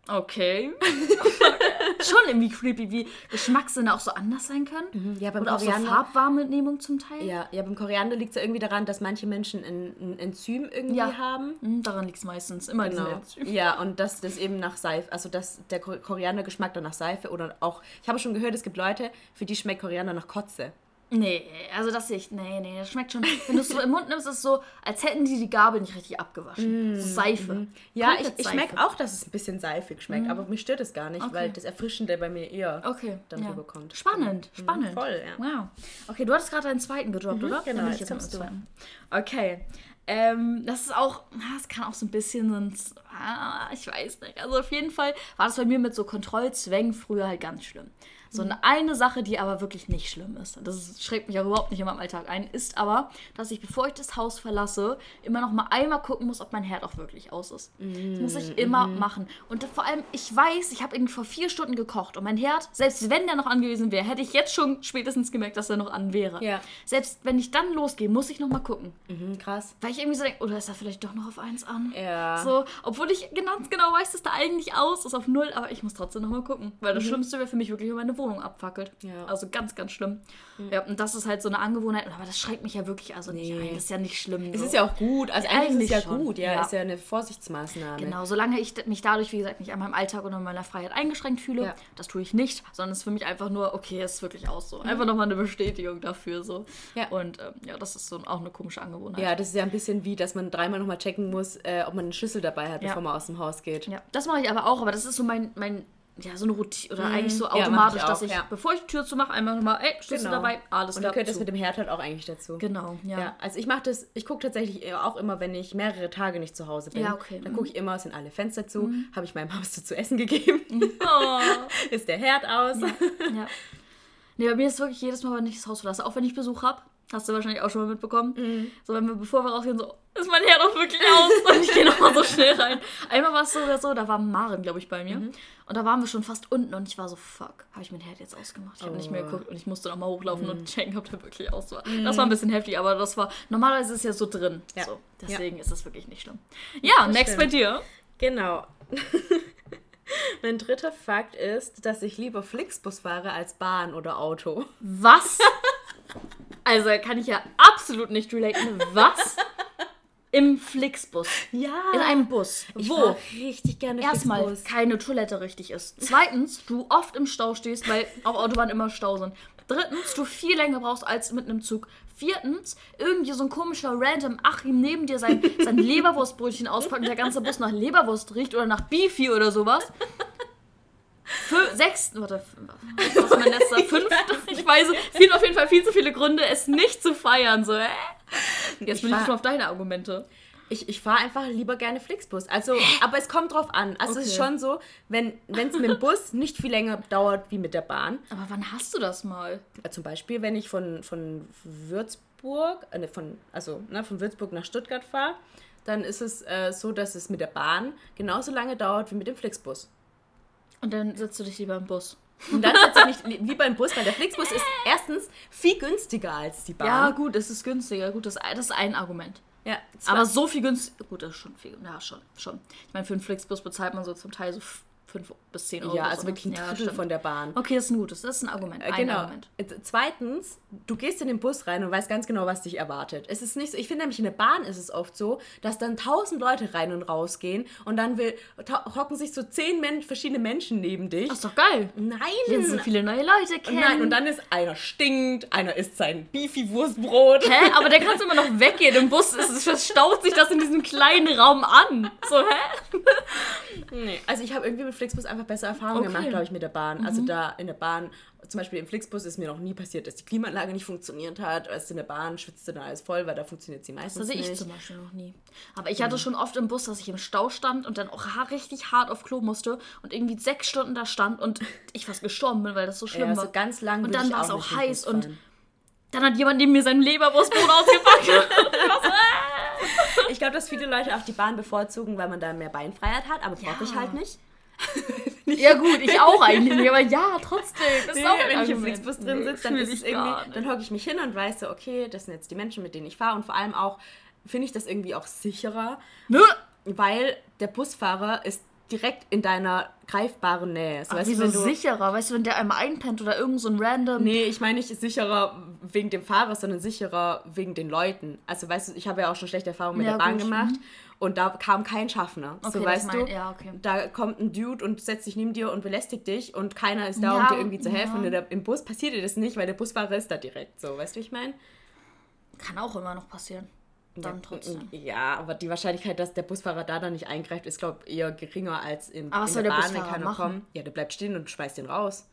Okay. Schon irgendwie creepy, wie Geschmackssinne auch so anders sein können. Ja, beim Oder auch so Koriander. Farbwahrnehmung zum Teil. ja, ja, beim Koriander liegt es ja irgendwie daran, dass manche Menschen ein, ein Enzym irgendwie Ja. haben. Hm, Daran liegt es meistens. Immer Genau. Enzym. Ja, und dass das eben nach Seife, also dass der Kor- Koriandergeschmack dann nach Seife oder auch, ich habe schon gehört, es gibt Leute, für die schmeckt Koriander nach Kotze. Nee, also das ich. Nee, nee, das schmeckt schon. Wenn du es so im Mund nimmst, ist es so, als hätten die die Gabel nicht richtig abgewaschen. So Seife. Ja, ich, Komplett ich Seife. schmecke auch, dass es ein bisschen seifig schmeckt, aber mich stört es gar nicht, weil das Erfrischende bei mir eher Okay, dann ja. rüberkommt. Spannend, spannend. voll, ja. Wow. Okay, du hattest gerade deinen zweiten gedroppt, oder? genau, ich jetzt mit kommst du. zweiten. Okay. Ähm, das ist auch, ah, das kann auch so ein bisschen so ein, ah, ich weiß nicht. Also auf jeden Fall war das bei mir mit so Kontrollzwängen früher halt ganz schlimm. So eine, eine Sache, die aber wirklich nicht schlimm ist, das schreckt mich auch überhaupt nicht in meinem Alltag ein, ist aber, dass ich, bevor ich das Haus verlasse, immer noch mal einmal gucken muss, ob mein Herd auch wirklich aus ist. Das muss ich immer machen. Und vor allem, ich weiß, ich habe irgendwie vor vier Stunden gekocht und mein Herd, selbst wenn der noch angewiesen wäre, hätte ich jetzt schon spätestens gemerkt, dass er noch an wäre. Ja. Selbst wenn ich dann losgehe, muss ich noch mal gucken. Mhm, krass. Weil ich irgendwie so denke, oder ist er vielleicht doch noch auf 1 an? Ja. So, obwohl ich ganz genau weiß, dass da eigentlich aus ist auf 0, aber ich muss trotzdem noch mal gucken. Weil das Schlimmste wäre für mich wirklich, wenn meine Wohnung abfackelt. Mhm. Ja. Also ganz, ganz schlimm. Ja, und das ist halt so eine Angewohnheit, aber das schreckt mich ja wirklich also nicht Nee. ein. Das ist ja nicht schlimm. Es so. ist ja auch gut, also eigentlich, Eigentlich ist es ja schon, gut, ja, ja. ist ja eine Vorsichtsmaßnahme. Genau, solange ich mich dadurch, wie gesagt, nicht an meinem Alltag oder an meiner Freiheit eingeschränkt fühle, Ja. das tue ich nicht, sondern es ist für mich einfach nur, okay, es ist wirklich aus so. Einfach nochmal eine Bestätigung dafür so. Mhm. Ja. Und ähm, ja, das ist so auch eine komische Angewohnheit. Ja, das ist ja ein bisschen wie, dass man dreimal nochmal checken muss, äh, ob man eine Schlüssel dabei hat, bevor man aus dem Haus geht. Ja, das mache ich aber auch, aber das ist so mein, mein ja, so eine Routine oder eigentlich so Mhm. Ja, automatisch, ich auch, dass ich, ja. bevor ich die Tür zumache, einmal nochmal, ey, Schlüssel Genau. dabei, alles Und klar. dann gehört das zu. mit dem Herd halt auch eigentlich dazu. Genau, ja. Ja, also ich mache das, ich gucke tatsächlich auch immer, wenn ich mehrere Tage nicht zu Hause bin. Ja, okay. Dann gucke ich immer, sind alle Fenster zu, habe ich meinem Hamster zu essen gegeben, Oh. ist der Herd aus. ja. Nee, bei mir ist wirklich jedes Mal, wenn ich das Haus verlasse, auch wenn ich Besuch habe, hast du wahrscheinlich auch schon mal mitbekommen, Mhm. so wenn wir, bevor wir rausgehen, so, ist mein Herd auch wirklich aus? Und ich gehe nochmal so schnell rein. Einmal war es sogar so, da war Maren, glaube ich, bei mir. Mhm. Und da waren wir schon fast unten und ich war so, fuck, habe ich mein Herd jetzt ausgemacht? Ich habe nicht mehr Oh. geguckt und ich musste nochmal hochlaufen Mhm. und checken, ob der wirklich aus war. Das war ein bisschen heftig, aber das war, normalerweise ist es ja so drin. Ja. So, deswegen ist das wirklich nicht schlimm. Ja, next stimmt. bei dir. Genau. mein dritter Fakt ist, dass ich lieber Flixbus fahre als Bahn oder Auto. Was? Also kann ich ja absolut nicht relaten. Was? Im Flixbus. Ja. In einem Bus. ich Wo? richtig gerne Erstmal Flixbus. keine Toilette richtig ist. Zweitens, du oft im Stau stehst, weil auf Autobahn immer Stau sind. Drittens, du viel länger brauchst als mit einem Zug. Viertens, irgendwie so ein komischer random Achim neben dir sein, sein Leberwurstbrötchen auspackt und der ganze Bus nach Leberwurst riecht oder nach Beefy oder sowas. Fü- Sechstens, warte, was ist mein letzter? Fünftens, ich weiß, viel, auf jeden Fall viel zu viele Gründe, es nicht zu feiern. So, hä? Jetzt bin ich fahr- schon auf deine Argumente. Ich, ich fahre einfach lieber gerne Flixbus. Also, aber es kommt drauf an. Also es ist Okay. schon so, wenn es mit dem Bus nicht viel länger dauert wie mit der Bahn. Aber wann hast du das mal? Äh, Zum Beispiel, wenn ich von, von Würzburg, äh, ne, von, also ne, von Würzburg nach Stuttgart fahre, dann ist es äh, so, dass es mit der Bahn genauso lange dauert wie mit dem Flixbus. Und dann setzt du dich lieber im Bus. Und dann setze ich mich li- lieber im Bus, weil der Flixbus ist erstens viel günstiger als die Bahn. Ja, gut, es ist günstiger. Gut, das, das ist ein Argument. ja Aber so viel günstiger. Gut, das ist schon viel. Ja, schon. schon. Ich meine, für einen Flixbus bezahlt man so zum Teil so 5 bis 10 Euro. ja, so, also ne? wirklich ein Ja, Drittel stimmt. von der Bahn. Okay, das ist ein gutes. Das ist ein Argument. Äh, Ein genau. Argument. Äh, Zweitens, du gehst in den Bus rein und weißt ganz genau, was dich erwartet. Es ist nicht so, ich finde nämlich in der Bahn ist es oft so, dass dann tausend Leute rein und raus gehen und dann will, hocken sich so zehn Men verschiedene Menschen neben dich. Das ist doch geil. Nein! Jetzt so viele neue Leute kennen. nein, und dann ist einer stinkt, einer isst sein Beefy-Wurstbrot. Hä? Aber der kann immer noch weggehen. Im Bus ist, es verstaut sich das in diesem kleinen Raum an. So, hä? Nee, also ich habe irgendwie mit Flixbus einfach bessere Erfahrungen Okay. Mhm. gemacht, glaube ich, mit der Bahn. Also da in der Bahn, zum Beispiel im Flixbus ist mir noch nie passiert, dass die Klimaanlage nicht funktioniert hat. Als in der Bahn schwitzt dann alles voll, weil da funktioniert sie meistens Das sehe ich nicht. zum Beispiel noch nie. Aber ich hatte schon oft im Bus, dass ich im Stau stand und dann auch richtig hart auf Klo musste und irgendwie sechs Stunden da stand und ich fast gestorben bin, weil das so schlimm ja, war. so ganz lang Und dann war es auch auch nicht heiß und dann hat jemand neben mir sein Leberwurstbrot ausgepackt. Ich glaube, dass viele Leute auch die Bahn bevorzugen, weil man da mehr Beinfreiheit hat, aber brauche ich Ja. halt nicht. ja gut, ich auch eigentlich nicht, aber ja, trotzdem. Das ist Nee, auch ein wenn ich im. Flixbus drin Nee, sitze, dann ist es irgendwie, dann hocke ich mich hin und weiß so, okay, das sind jetzt die Menschen, mit denen ich fahre und vor allem auch finde ich das irgendwie auch sicherer, Nö. weil der Busfahrer ist direkt in deiner greifbaren Nähe. So, Ach, weißt du, wieso wenn du, sicherer? Weißt du, wenn der einmal einpennt oder irgend so ein random. Nee, ich meine nicht sicherer wegen dem Fahrer, sondern sicherer wegen den Leuten. Also weißt du, ich habe ja auch schon schlechte Erfahrungen mit Ja, der Bahn gut, gemacht und da kam kein Schaffner. Okay, so weißt mein- du, ja, okay. da kommt ein Dude und setzt sich neben dir und belästigt dich und keiner ist da, Ja, um dir irgendwie zu helfen. Und im Bus passiert dir das nicht, weil der Busfahrer ist da direkt so. Weißt du, wie ich meine? Kann auch immer noch passieren. Dann trotzdem. Ja, aber die Wahrscheinlichkeit, dass der Busfahrer da dann nicht eingreift, ist, glaube ich, eher geringer als im, Aber in der der Bahn, wenn Busfahrer keiner machen? kommt. Ja, der bleibt stehen und schmeißt den raus.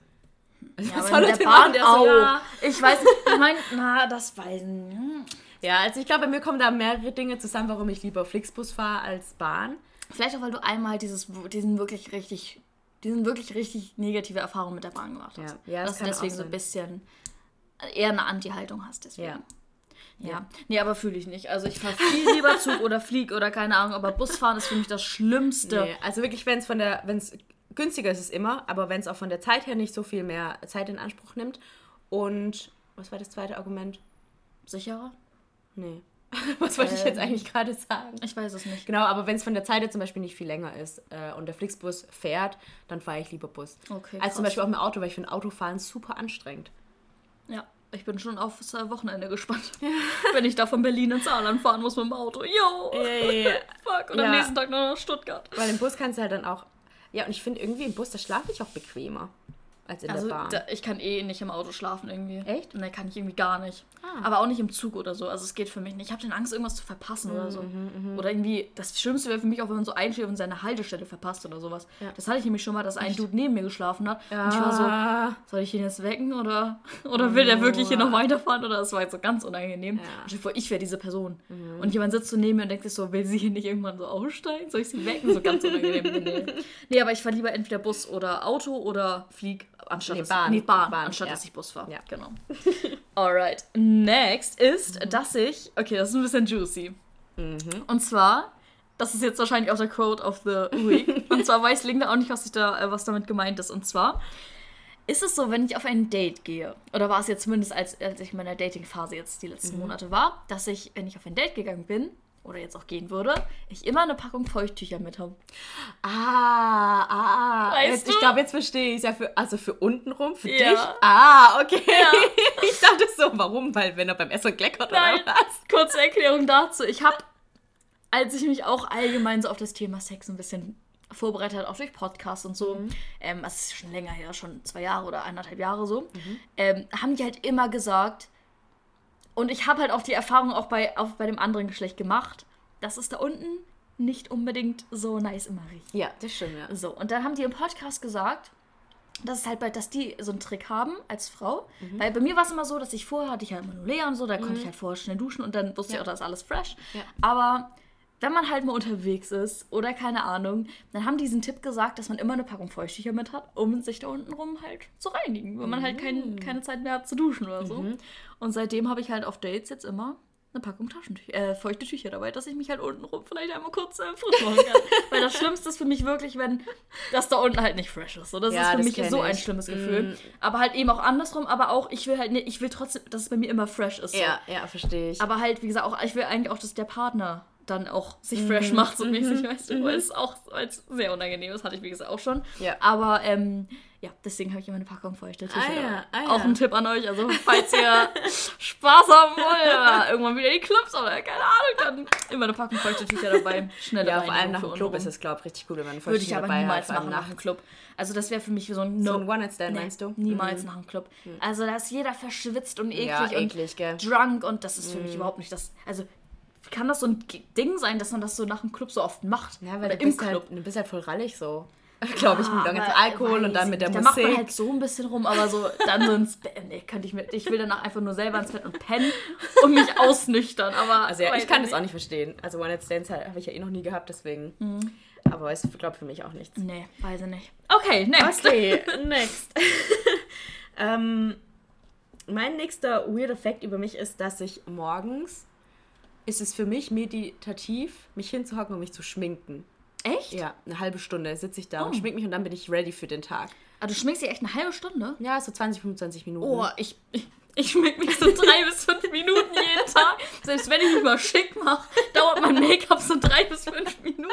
Also, Ja, was soll er der Bahn machen? Der so, auch. ja. Ich weiß nicht, ich meine, na, das weiß ich nicht. Hm. ja, also ich glaube, bei mir kommen da mehrere Dinge zusammen, warum ich lieber Flixbus fahre als Bahn. Vielleicht auch, weil du einmal dieses, diesen wirklich richtig, diesen wirklich richtig negative Erfahrung mit der Bahn gemacht hast. Ja. Ja, das Dass du deswegen so ein bisschen eher eine Anti-Haltung hast. Deswegen. Ja. Ja. Nee, aber fühle ich nicht. Also ich fahre viel lieber Zug oder flieg oder keine Ahnung, aber Busfahren ist für mich das Schlimmste. Nee, also wirklich, wenn es von der, wenn es günstiger ist es immer, aber wenn es auch von der Zeit her nicht so viel mehr Zeit in Anspruch nimmt. Und was war das zweite Argument? Sicherer? Nee. Was wollte ich jetzt Ähm. eigentlich gerade sagen? Ich weiß es nicht. Genau, aber wenn es von der Zeit her zum Beispiel nicht viel länger ist äh, und der Flixbus fährt, dann fahre ich lieber Bus. Okay, Als zum krass. Beispiel auch mit Auto, weil ich finde Autofahren super anstrengend. Ich bin schon aufs äh, Wochenende gespannt. Wenn ich da von Berlin ins Saarland fahren muss mit dem Auto. Yo! Fuck. Und am Ja. nächsten Tag noch nach Stuttgart. Weil im Bus kannst du halt dann auch. Ja, und ich finde irgendwie im Bus, da schlafe ich auch bequemer als in Also der Bahn. da, ich kann eh nicht im Auto schlafen irgendwie. Echt? Ne, kann ich irgendwie gar nicht. Ah. Aber auch nicht im Zug oder so. Also es geht für mich nicht. Ich habe dann Angst, irgendwas zu verpassen oder Mhm, so. Oder irgendwie, das Schlimmste wäre für mich auch, wenn man so einschläft und seine Haltestelle verpasst oder sowas. Ja. Das hatte ich nämlich schon mal, dass ein Dude neben mir geschlafen hat. Und ich war so, Ah. soll ich ihn jetzt wecken oder, oder will der wirklich hier noch weiterfahren? Oder das war jetzt so ganz unangenehm. Ja. Vor, ich wäre diese Person. Und jemand sitzt so neben mir und denkt sich so, will sie hier nicht irgendwann so aussteigen? Soll ich sie wecken? So ganz unangenehm. Nee aber ich fahre lieber entweder Bus oder Auto oder Flieg, anstatt Nee, dass, Bahn. Nee, Bahn, Bahn, anstatt ja. dass ich Bus fahre. Ja. Genau. Alright. Next ist, dass ich, okay, das ist ein bisschen juicy. Und zwar, das ist jetzt wahrscheinlich auch der Quote of the Week. Und zwar weiß Linda auch nicht, was, ich da, äh, was damit gemeint ist. Und zwar ist es so, wenn ich auf ein Date gehe, oder war es jetzt zumindest, als, als ich in meiner Dating-Phase jetzt die letzten Monate war, dass ich, wenn ich auf ein Date gegangen bin, oder jetzt auch gehen würde, ich immer eine Packung Feuchttücher mit habe. Ah, ah. Weißt jetzt, du? Ich glaube, jetzt verstehe ich es ja für, also für untenrum, für Ja. dich. Ah, okay. Ich dachte so, warum? Weil wenn er beim Essen kleckert Nein. oder was? Kurze Erklärung dazu. Ich habe, als ich mich auch allgemein so auf das Thema Sex ein bisschen vorbereitet habe, auch durch Podcasts und so, ähm, das ist schon länger her, schon zwei Jahre oder eineinhalb Jahre so, ähm, haben die halt immer gesagt, und ich habe halt auch die Erfahrung auch bei, auch bei dem anderen Geschlecht gemacht, dass es da unten nicht unbedingt so nice immer riecht. Ja, das stimmt, ja. So, und dann haben die im Podcast gesagt, dass es halt bei, dass die so einen Trick haben als Frau. Mhm. Weil bei mir war es immer so, dass ich vorher hatte ich ja immer nur Lea und so, da konnte ich halt vorher schnell duschen und dann wusste ich Ja. auch, da ist alles fresh. Ja. Aber wenn man halt mal unterwegs ist oder keine Ahnung, dann haben die diesen Tipp gesagt, dass man immer eine Packung Feuchttücher mit hat, um sich da unten rum halt zu reinigen, wenn man halt kein, Mhm. keine Zeit mehr hat zu duschen oder so. Und seitdem habe ich halt auf Dates jetzt immer eine Packung Taschentücher, äh, feuchte Tücher dabei, dass ich mich halt unten rum vielleicht einmal kurz äh, frisch machen kann. Weil das Schlimmste ist für mich wirklich, wenn das da unten halt nicht fresh ist. So, das Ja, ist für das mich so ein ich. schlimmes Gefühl. Mm. Aber halt eben auch andersrum, aber auch, ich will halt nicht, ich will trotzdem, dass es bei mir immer fresh ist. So. Ja, ja, verstehe ich. Aber halt, wie gesagt, auch, ich will eigentlich auch, dass der Partner dann auch Mhm. sich fresh macht, so mäßig, weißt du, weil es auch weil es sehr unangenehm ist, hatte ich wie gesagt auch schon. Ja. Aber ähm, ja, deswegen habe ich immer eine Packung feuchte Tücher. Ah ja, ah ja. Auch ein Tipp an euch, also falls ihr Spaß haben wollt oder irgendwann wieder in die Clubs oder keine Ahnung, dann immer eine Packung feuchte Tücher dabei. Schnelle ja, vor allem nach dem Club ist es, glaube ich, richtig gut, wenn man Würde ich aber dabei niemals hat, vor allem machen nach dem Club. Also das wäre für mich so ein So No. ein One-Night-Stand, Nee, meinst du? Niemals nach dem Club. Also da ist jeder verschwitzt und eklig, Ja, und eklig, gell? drunk und das ist für mich überhaupt nicht das. Also kann das so ein Ding sein, dass man das so nach dem Club so oft macht? Ja, weil Oder du im bist, Club. halt, du bist halt voll rallig so. Glaube ich, mit dem ganzen Alkohol und dann mit der. Da Musik. macht man halt so ein bisschen rum, aber so dann so ins Bett. Nee, könnte ich mir. Ich will danach einfach nur selber ins Bett und pennen und mich ausnüchtern. Aber also ja, ich kann das auch nicht verstehen. Also One-Night-Stands halt, habe ich ja eh noch nie gehabt, deswegen. Mhm. Aber es glaube für mich auch nichts. Nee, weiß ich nicht. Okay, next. Okay, next. ähm, mein nächster weirder Fact über mich ist, dass ich morgens ist es für mich meditativ, mich hinzuhocken und mich zu schminken. Echt? Ja, eine halbe Stunde sitze ich da Oh. und schmink mich und dann bin ich ready für den Tag. Ah, du schminkst dich echt eine halbe Stunde? Ja, so 20, 25 Minuten. Oh, ich, ich, ich schmink mich so drei bis fünf Minuten jeden Tag. Selbst wenn ich mich mal schick mache, dauert mein Make-up so drei bis fünf Minuten.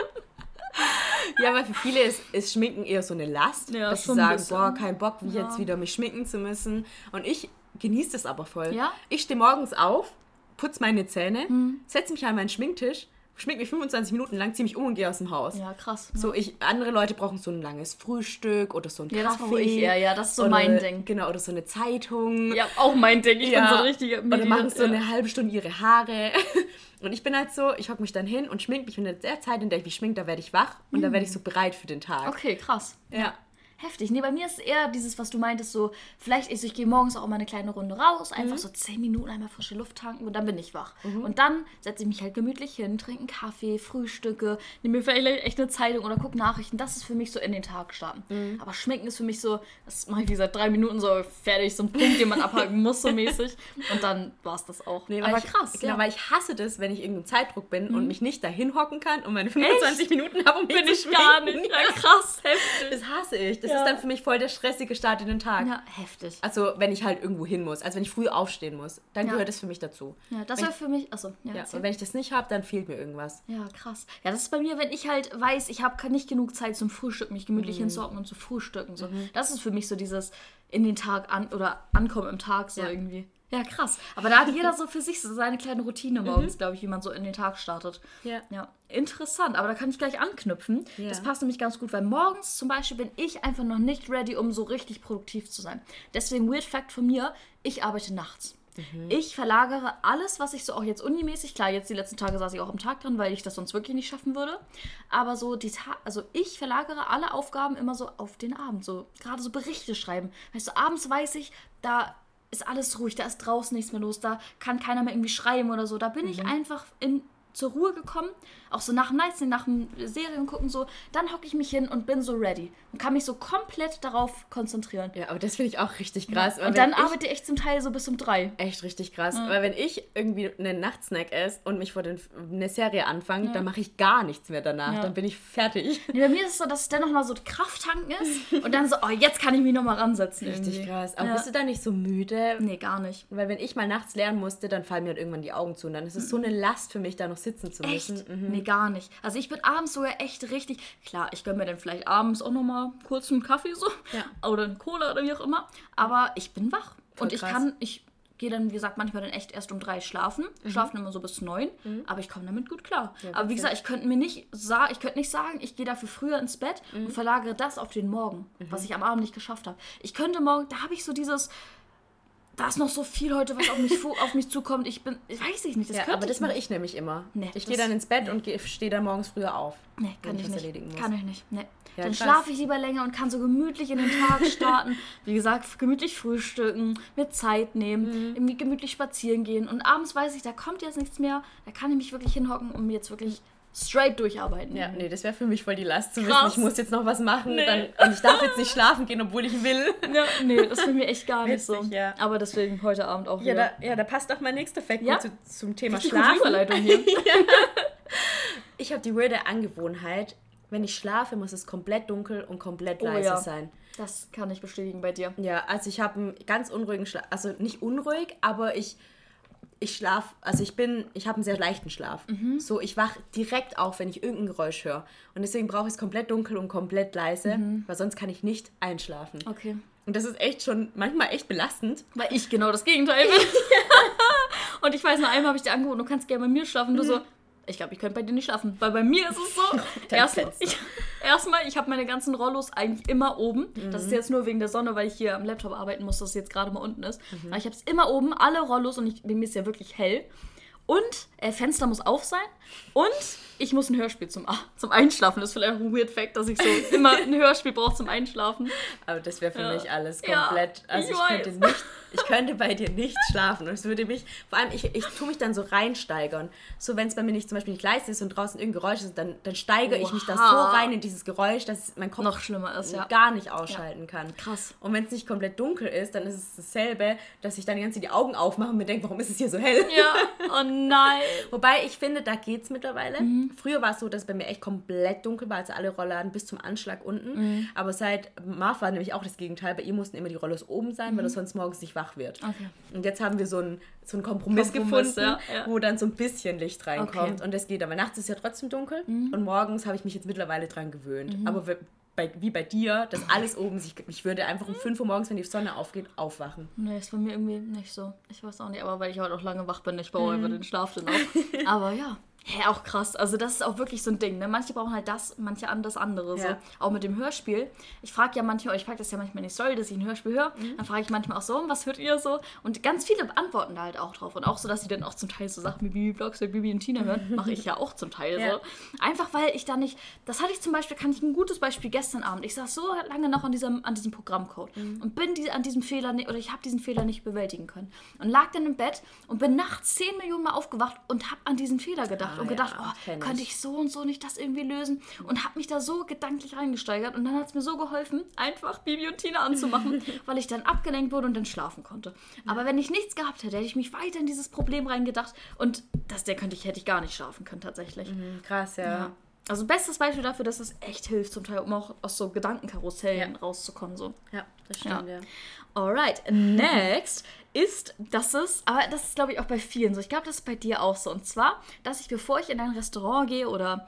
Ja, weil für viele ist, ist Schminken eher so eine Last, Ja, dass sie sagen, boah, kein Bock, wie Ja. jetzt wieder mich schminken zu müssen. Und ich genieße das aber voll. Ja? Ich stehe morgens auf, putze meine Zähne, Hm. setze mich an meinen Schminktisch, schmink mich 25 Minuten lang, ziehe mich um und gehe aus dem Haus. Ja, krass. So, ich, andere Leute brauchen so ein langes Frühstück oder so ein Ja, das Kaffee. brauche ich eher, ja, das ist so oder, mein Ding. Genau, oder so eine Zeitung. Ja, auch mein Ding. Ich bin so ein richtiger Oder machen so ja. eine halbe Stunde ihre Haare. Und ich bin halt so, ich hocke mich dann hin und schmink mich. Und in der Zeit, in der ich mich schmink, da werde ich wach und da werde ich so bereit für den Tag. Mhm. Okay, krass. Ja. Heftig. Nee, bei mir ist eher dieses, was du meintest, so, vielleicht ist, ich gehe morgens auch mal eine kleine Runde raus, einfach Mhm. so 10 Minuten einmal frische Luft tanken und dann bin ich wach. Und dann setze ich mich halt gemütlich hin, trinke einen Kaffee, frühstücke, nehme mir vielleicht echt eine Zeitung oder gucke Nachrichten. Das ist für mich so in den Tag starten. Mhm. Aber Schminken ist für mich so, das mache ich wie seit drei Minuten so fertig, so ein Punkt, den man abhaken muss, so mäßig. Und dann war es das auch. Nee, Aber ich, krass. Genau, ja. Mhm. weil ich hasse das, wenn ich irgendeinem Zeitdruck bin und mich nicht dahin hocken kann und meine 25 Minuten habe, um mich bin zu ich gar nicht. Ja, krass, heftig. Das hasse ich. Das Ja. ist dann für mich voll der stressige Start in den Tag. Ja, heftig. Also, wenn ich halt irgendwo hin muss. Also, wenn ich früh aufstehen muss, dann Ja. gehört das für mich dazu. Ja, das wäre für mich. Achso, ja. Ja, und wenn ich das nicht habe, dann fehlt mir irgendwas. Ja, krass. Ja, das ist bei mir, wenn ich halt weiß, ich habe nicht genug Zeit zum Frühstück, mich gemütlich Mhm. hinzuhocken und zu frühstücken. So. Das ist für mich so dieses in den Tag an oder ankommen im Tag so irgendwie. Ja, krass. Aber da hat jeder so für sich so seine kleine Routine morgens, glaube ich, wie man so in den Tag startet. Mhm. Ja. Ja, interessant. Aber da kann ich gleich anknüpfen. Ja. Das passt nämlich ganz gut, weil morgens zum Beispiel bin ich einfach noch nicht ready, um so richtig produktiv zu sein. Deswegen Weird Fact von mir, ich arbeite nachts. Mhm. Ich verlagere alles, was ich so auch jetzt unimäßig, klar, jetzt die letzten Tage saß ich auch am Tag dran, weil ich das sonst wirklich nicht schaffen würde. Aber so die Ta also ich verlagere alle Aufgaben immer so auf den Abend. So gerade so Berichte schreiben. Weißt du, abends weiß ich, da ist alles ruhig, da ist draußen nichts mehr los, da kann keiner mehr irgendwie schreiben oder so. Da bin ich einfach in, zur Ruhe gekommen, auch so nach dem Nightstand, nach dem Serien gucken so, dann hocke ich mich hin und bin so ready und kann mich so komplett darauf konzentrieren. Ja, aber das finde ich auch richtig krass. weil Und dann ich, arbeite ich zum Teil so bis um drei. Echt richtig krass. Weil wenn ich irgendwie einen Nachtsnack esse und mich vor den, eine Serie anfange, dann mache ich gar nichts mehr danach. Ja. Dann bin ich fertig. Nee, bei mir ist es so, dass es dann nochmal so Krafttanken ist und dann so, oh, jetzt kann ich mich nochmal ransetzen. Richtig irgendwie. krass. Aber Ja. bist du da nicht so müde? Nee, gar nicht. Weil wenn ich mal nachts lernen musste, dann fallen mir halt irgendwann die Augen zu. Und dann ist es so eine Last für mich, da noch sitzen zu Echt? müssen. Nee, gar nicht. Also ich bin abends sogar echt richtig. Klar, ich gönne mir dann vielleicht abends auch nochmal kurz einen Kaffee so. Ja. Oder eine Cola oder wie auch immer. Aber ich bin wach. und ich krass. kann, ich gehe dann, wie gesagt, manchmal dann echt erst um drei schlafen. Schlafe dann immer so bis neun. Aber ich komme damit gut klar. aber wie gesagt, ich könnte mir nicht sa ich könnte nicht sagen, ich gehe dafür früher ins Bett und verlagere das auf den Morgen, was ich am Abend nicht geschafft habe. Ich könnte morgen, da habe ich so dieses. Da ist noch so viel heute, was auf mich, auf mich zukommt. Ich bin, weiß ich nicht. Das Ja, aber das mache ich nämlich immer. Nee, ich gehe dann ins Bett und stehe dann morgens früher auf. Nee, kann ich ich nicht. Kann ich nicht. Nee. Ja, Dann schlafe ich lieber länger und kann so gemütlich in den Tag starten. Wie gesagt, gemütlich frühstücken, mir Zeit nehmen, Mhm. irgendwie gemütlich spazieren gehen. Und abends weiß ich, da kommt jetzt nichts mehr. Da kann ich mich wirklich hinhocken und mir jetzt wirklich straight durcharbeiten. Ja, nee, das wäre für mich voll die Last zu Krass. wissen, ich muss jetzt noch was machen Nee. dann, und ich darf jetzt nicht schlafen gehen, obwohl ich will. Ja, nee, das ist für mich echt gar nicht so. Witzig, ja. Aber deswegen heute Abend auch Ja, wieder. da, ja, da passt auch mein nächster Fact Ja. zu, zum Thema Richtig Schlafen. Überleitung hier. Ich habe die weirde Angewohnheit, wenn ich schlafe, muss es komplett dunkel und komplett Oh leise ja. sein. Das kann ich bestätigen bei dir. Ja, also ich habe einen ganz unruhigen Schlaf, also nicht unruhig, aber ich ich schlaf, also ich bin, ich habe einen sehr leichten Schlaf. Mhm. So, ich wach direkt auf, wenn ich irgendein Geräusch höre. Und deswegen brauche ich es komplett dunkel und komplett leise, Mhm. weil sonst kann ich nicht einschlafen. Okay. Und das ist echt schon manchmal echt belastend. Weil ich genau das Gegenteil bin. und ich weiß, noch einmal habe ich dir angeboten, du kannst gerne bei mir schlafen. Du so, ich glaube, ich könnte bei dir nicht schlafen. Weil bei mir ist es so, erstmal, ich, erstmal, ich habe meine ganzen Rollos eigentlich immer oben. Das Mhm. ist jetzt nur wegen der Sonne, weil ich hier am Laptop arbeiten muss, dass es jetzt gerade mal unten ist. Mhm. Aber ich habe es immer oben, alle Rollos und ich, mir ist ja wirklich hell. Und äh, Fenster muss auf sein. Und ich muss ein Hörspiel zum, zum Einschlafen. Das ist vielleicht auch ein weird Fact, dass ich so immer ein Hörspiel brauche zum Einschlafen. Aber das wäre für Ja. mich alles Ja, komplett. also ich ich, könnte nicht, ich könnte bei dir nicht schlafen. Und es würde mich, vor allem, ich, ich tue mich dann so reinsteigern. So, wenn es bei mir nicht zum Beispiel nicht leise ist und draußen irgendein Geräusch ist, dann, dann steigere ich mich da so rein in dieses Geräusch, dass mein Kopf Noch schlimmer ist, ja. gar nicht ausschalten kann. Krass. Und wenn es nicht komplett dunkel ist, dann ist es dasselbe, dass ich dann die ganze Zeit die Augen aufmache und mir denke, warum ist es hier so hell? Ja, oh nein. Wobei ich finde, da geht's mittlerweile. Mhm. Früher war es so, dass es bei mir echt komplett dunkel war, also alle Rollladen bis zum Anschlag unten. Mhm. Aber seit Marv war nämlich auch das Gegenteil. Bei ihr mussten immer die Rollos oben sein, weil er sonst morgens nicht wach wird. Mhm. Okay. Und jetzt haben wir so einen, so einen Kompromiss, Kompromiss, gefunden, ja, ja. wo dann so ein bisschen Licht reinkommt. Okay. Mhm. Und das geht. Aber nachts ist ja trotzdem dunkel. Und morgens habe ich mich jetzt mittlerweile dran gewöhnt. Aber we- bei, wie bei dir, dass alles oben sich. Ich würde einfach um 5 Uhr morgens, wenn die Sonne aufgeht, aufwachen. Nee, ist bei mir irgendwie nicht so. Ich weiß auch nicht, aber weil ich heute auch lange wach bin, ich baue einfach den Schlaf dann auf. aber ja. Hä, auch krass. Also das ist auch wirklich so ein Ding. Ne? Manche brauchen halt das, manche an das andere. So. Ja. Auch mit dem Hörspiel. Ich frage ja manchmal, ich frage das ja manchmal in die Story, dass ich ein Hörspiel höre. Dann frage ich manchmal auch so, was hört ihr so? Und ganz viele antworten da halt auch drauf. Und auch so, dass sie dann auch zum Teil so Sachen wie Bibi Blogs oder Bibi und Tina hören. Mache ich ja auch zum Teil Ja. so. Einfach weil ich da nicht. Das hatte ich zum Beispiel, kann ich ein gutes Beispiel gestern Abend. Ich saß so lange noch an diesem, an diesem Programmcode und bin die, an diesem Fehler oder ich habe diesen Fehler nicht bewältigen können. Und lag dann im Bett und bin nachts 10 Millionen Mal aufgewacht und habe an diesen Fehler gedacht Ah, und ja, gedacht, kenn oh, ich. könnte ich so und so nicht das irgendwie lösen und habe mich da so gedanklich reingesteigert und dann hat es mir so geholfen, einfach Bibi und Tina anzumachen, weil ich dann abgelenkt wurde und dann schlafen konnte. Aber wenn ich nichts gehabt hätte, hätte ich mich weiter in dieses Problem reingedacht und das der könnte ich hätte ich gar nicht schlafen können tatsächlich. Mhm, Krass, ja. Ja. Also bestes Beispiel dafür, dass es echt hilft zum Teil, um auch aus so Gedankenkarussellen Ja. rauszukommen so. Ja, das stimmt, Ja. ja. Alright, next ist, dass es, aber das ist glaube ich auch bei vielen so. Ich glaube, das ist bei dir auch so. Und zwar, dass ich, bevor ich in ein Restaurant gehe oder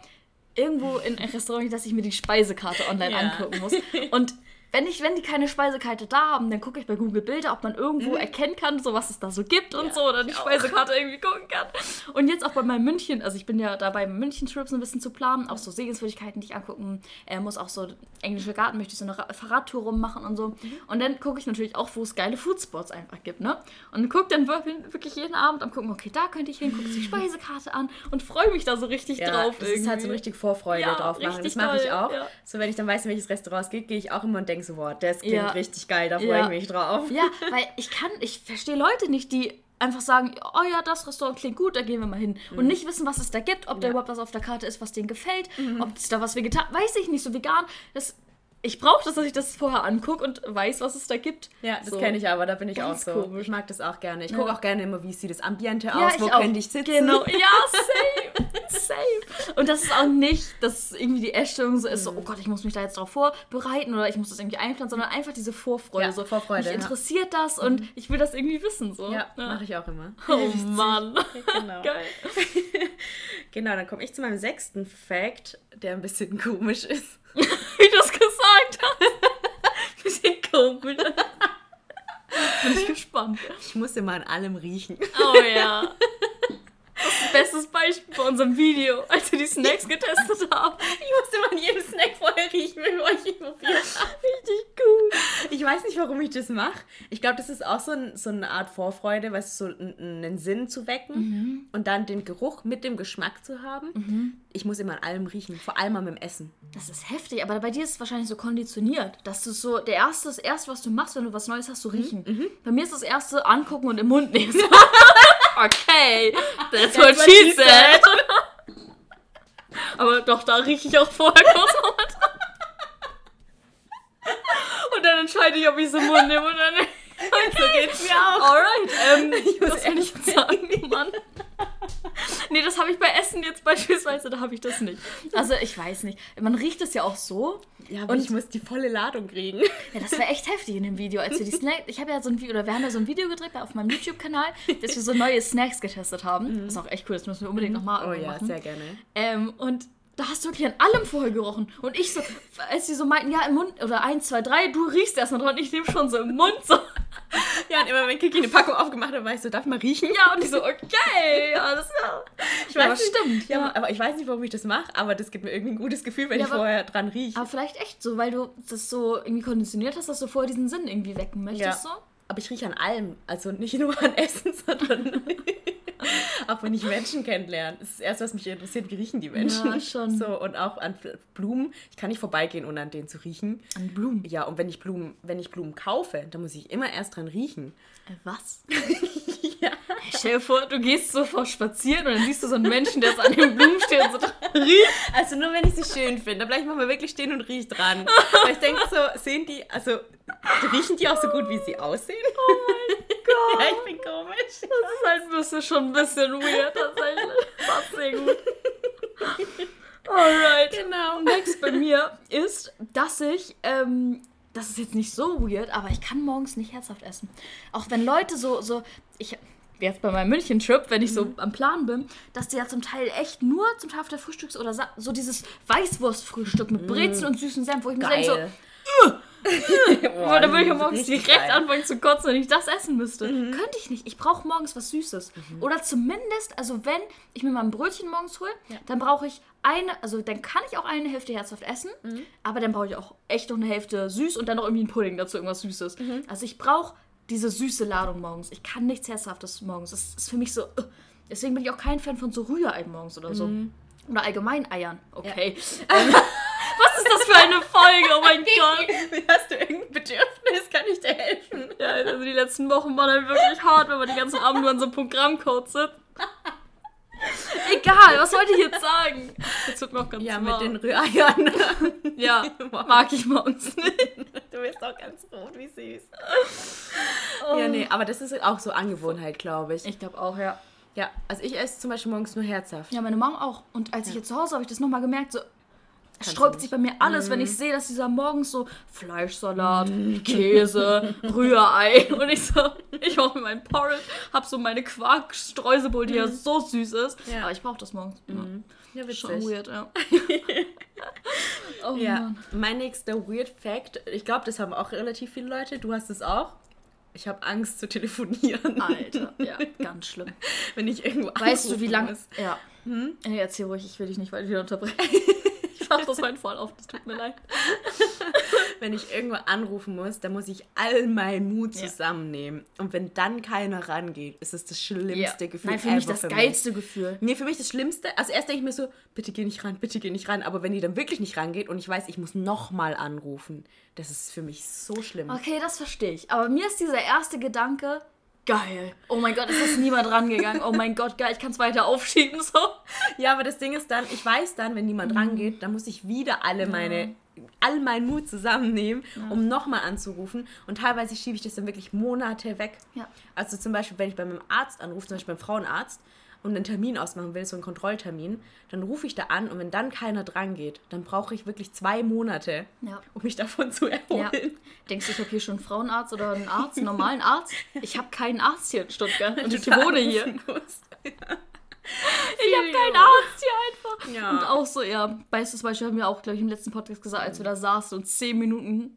irgendwo in ein Restaurant gehe, dass ich mir die Speisekarte online Ja. angucken muss. Und wenn, ich, wenn die keine Speisekarte da haben, dann gucke ich bei Google Bilder, ob man irgendwo erkennen kann, so was es da so gibt und Mhm. Ja, so, oder die ich auch. Speisekarte irgendwie gucken kann. Und jetzt auch bei meinem München, also ich bin ja dabei, München-Trips ein bisschen zu planen, auch so Sehenswürdigkeiten, die ich angucken äh, muss, auch so englische Garten, möchte ich so eine Ra Fahrradtour rummachen und so. Mhm. Und dann gucke ich natürlich auch, wo es geile Foodspots einfach gibt, ne? Und gucke dann wirklich, jeden Abend am gucken, okay, da könnte ich hin, gucke die Speisekarte an und freue mich da so richtig Ja, drauf. das ist halt so irgendwie. richtig Vorfreude Ja, drauf machen. Das mache ich auch. So, wenn ich dann weiß, in welches Restaurant es geht, gehe ich auch immer und denke so, boah, das klingt Ja. richtig geil, da freue Ja. ich mich drauf. Ja, weil ich kann, ich verstehe Leute nicht, die einfach sagen, oh ja, das Restaurant klingt gut, da gehen wir mal hin. Und nicht wissen, was es da gibt, ob da Ja. überhaupt was auf der Karte ist, was denen gefällt, ob es da was vegetar, weiß ich nicht, so vegan. Das, ich brauche das, dass ich das vorher angucke und weiß, was es da gibt. Ja, das So. kenne ich aber, da bin ich Ganz auch so. komisch. Ich mag das auch gerne. Ich Ja. gucke auch gerne immer, wie sieht das Ambiente Ja, aus, wo auch. könnte ich sitzen. Genau, ja, safe, safe. Und das ist auch nicht, dass irgendwie die Erstellung so ist, Mhm. so, oh Gott, ich muss mich da jetzt drauf vorbereiten oder ich muss das irgendwie einplanen, sondern einfach diese Vorfreude. Ja, so, Vorfreude, Mich. Mhm. interessiert das und ich will das irgendwie wissen. So. Ja, mache ich auch immer. Oh Mann. Genau. Geil. genau, dann komme ich zu meinem sechsten Fact, der ein bisschen komisch ist. Wie gesagt hast. Bisschen komisch. Bin ich gespannt. Ich muss immer an allem riechen. Oh ja. Das ist das bestes Beispiel bei unserem Video, als wir die Snacks getestet haben. Ich musste immer an jedem Snack vorher riechen, bevor ich ihn probiert habe. Richtig gut. Ich weiß nicht, warum ich das mache. Ich glaube, das ist auch so, ein, so eine Art Vorfreude, weißt du, so einen, Sinn zu wecken und dann den Geruch mit dem Geschmack zu haben. Ich muss immer an allem riechen, vor allem am Essen. Das ist heftig, aber bei dir ist es wahrscheinlich so konditioniert, dass du so, der erste, das erste, was du machst, wenn du was Neues hast, so riechen. Bei mir ist das erste angucken und im Mund nehmen. okay, that's what what she she said. aber doch, da rieche ich auch vorher kurz Mund. Und dann entscheide ich, ob ich im Mund nehme oder nicht. So geht's mir auch. Alright, ähm, Ich muss was soll ich jetzt sagen, Mann? Nee, das habe ich bei Essen jetzt beispielsweise, da habe ich das nicht. Also ich weiß nicht. Man riecht es ja auch so. Ja, aber Und- ich muss die volle Ladung kriegen. Ja, das war echt heftig in dem Video, als wir die Snacks. Ich habe ja so ein Video, oder wir haben ja so ein Video gedreht auf meinem YouTube-Kanal, dass wir so neue Snacks getestet haben. Das ist auch echt cool, das müssen wir unbedingt nochmal Oh ja, machen. sehr gerne. Ähm, und da hast du wirklich an allem vorher gerochen. Und ich so, als sie so meinten, ja, im Mund, oder eins, zwei, drei, du riechst erstmal dran, ich nehme schon so im Mund so. Ja, und immer wenn Kiki eine Packung aufgemacht hat, war ich so, darf ich mal riechen? Ja, und ich so, okay, ja, das ja. Ich Ja, aber nicht- stimmt, Ja, ja. aber ich weiß nicht, warum ich das mache, aber das gibt mir irgendwie ein gutes Gefühl, wenn Ja, ich aber- vorher dran rieche. Aber vielleicht echt so, weil du das so irgendwie konditioniert hast, dass du vorher diesen Sinn irgendwie wecken möchtest, Ja. so. Aber ich rieche an allem. Also nicht nur an Essen, sondern auch wenn ich Menschen kennenlerne. Das ist das Erste, was mich interessiert, wie riechen die Menschen. Ja, schon. So, und auch an Blumen. Ich kann nicht vorbeigehen, ohne an denen zu riechen. An Blumen. Ja, und wenn ich Blumen, wenn ich Blumen kaufe, dann muss ich immer erst dran riechen. Äh, was? Stell dir vor, du gehst so vor spazieren und dann siehst du so einen Menschen, der so an den Blumen steht und so riecht. Also nur wenn ich sie schön finde. Da bleibe ich manchmal wirklich stehen und rieche dran. Weil ich denke so, sehen die, also riechen die auch so gut, wie sie aussehen? Oh mein Gott. Ja, ich bin komisch. Das ist heißt, das ist schon ein bisschen weird tatsächlich. Passt sehr gut. Alright. Genau. Next bei mir ist, dass ich, ähm, das ist jetzt nicht so weird, aber ich kann morgens nicht herzhaft essen. Auch wenn Leute so, so, ich, jetzt bei meinem München-Trip, wenn ich so Mhm. am Plan bin, dass die ja zum Teil echt nur zum Teil auf der Frühstücks- oder Sa- so dieses Weißwurstfrühstück mit Brezel und süßen Senf, wo ich mir denke so, Geil. Boah, da würde ich ja morgens direkt geil. anfangen zu kotzen, wenn ich das essen müsste. Mhm. Könnte ich nicht. Ich brauche morgens was Süßes. Oder zumindest, also wenn ich mir mal ein Brötchen morgens hole, dann brauche ich eine, also dann kann ich auch eine Hälfte herzhaft essen, Mhm. aber dann brauche ich auch echt noch eine Hälfte süß und dann noch irgendwie ein Pudding dazu, irgendwas Süßes. Mhm. Also ich brauche diese süße Ladung morgens. Ich kann nichts Herzhaftes morgens. Das ist für mich so. uh. Deswegen bin ich auch kein Fan von so Rührei morgens oder so. Mhm. Oder allgemein Eiern. Okay. Ähm, was ist das für eine Folge? Oh mein Gott. Hast du irgendein Bedürfnis? Kann ich dir helfen? Ja, also die letzten Wochen waren dann wirklich hart, wenn man die ganzen Abend nur an so einem Programmcode sitzt. Egal, was wollte ich jetzt sagen? Jetzt wird mir auch ganz Ja, warm. mit den Rühreiern. Ja, mag ich morgens nicht. Du bist auch ganz rot, wie süß. Oh. Ja, nee, aber das ist auch so Angewohnheit, glaube ich. Ich glaube auch, ja. Ja, also ich esse zum Beispiel morgens nur herzhaft. Ja, meine Mom auch. Und als ich jetzt zu Hause habe ich das nochmal gemerkt, so du sträubt sich bei mir alles, wenn ich sehe, dass dieser morgens so Fleischsalat, Käse, Rührei und ich so, ich mache mir meinen Porridge, hab so meine Quark-Streuselbowl, die ja so süß ist. Ja. Aber ich brauche das morgens. Ja, Ja. Schon weird, ja. oh Ja, Mann. mein nächster Weird Fact, ich glaube, das haben auch relativ viele Leute, du hast es auch. Ich habe Angst zu telefonieren. Alter, ja, ganz schlimm. Wenn ich irgendwo Weißt du, wie lange. muss. Ja. Ey, erzähl ruhig, ich will dich nicht weiter wieder unterbrechen. ich mach das heute voll auf, das tut mir leid. Wenn ich irgendwo anrufen muss, dann muss ich all meinen Mut Ja. zusammennehmen. Und wenn dann keiner rangeht, ist es das schlimmste Gefühl. Nein, für mich das für geilste Gefühl. Nee, für mich das Schlimmste. Also erst denke ich mir so, bitte geh nicht ran, bitte geh nicht ran. Aber wenn die dann wirklich nicht rangeht und ich weiß, ich muss nochmal anrufen, das ist für mich so schlimm. Okay, das verstehe ich. Aber mir ist dieser erste Gedanke, geil. Oh mein Gott, es ist niemand rangegangen. Oh mein Gott, geil, ich kann es weiter aufschieben. So. Ja, aber das Ding ist dann, ich weiß dann, wenn niemand rangeht, dann muss ich wieder alle meine, all meinen Mut zusammennehmen, um nochmal anzurufen. Und teilweise schiebe ich das dann wirklich Monate weg. Ja. Also zum Beispiel, wenn ich bei meinem Arzt anrufe, zum Beispiel beim Frauenarzt, und einen Termin ausmachen will, so einen Kontrolltermin, dann rufe ich da an und wenn dann keiner dran geht, dann brauche ich wirklich zwei Monate, Ja. um mich davon zu erholen. Ja. Denkst du, ich habe hier schon einen Frauenarzt oder einen Arzt, einen normalen Arzt? Ich habe keinen Arzt hier in Stuttgart und ich wohne hier. Ich habe keinen Arzt hier einfach. Ja. Und auch so, ja, bestes Beispiel haben wir auch, glaube ich, im letzten Podcast gesagt, als wir da saßen und zehn Minuten,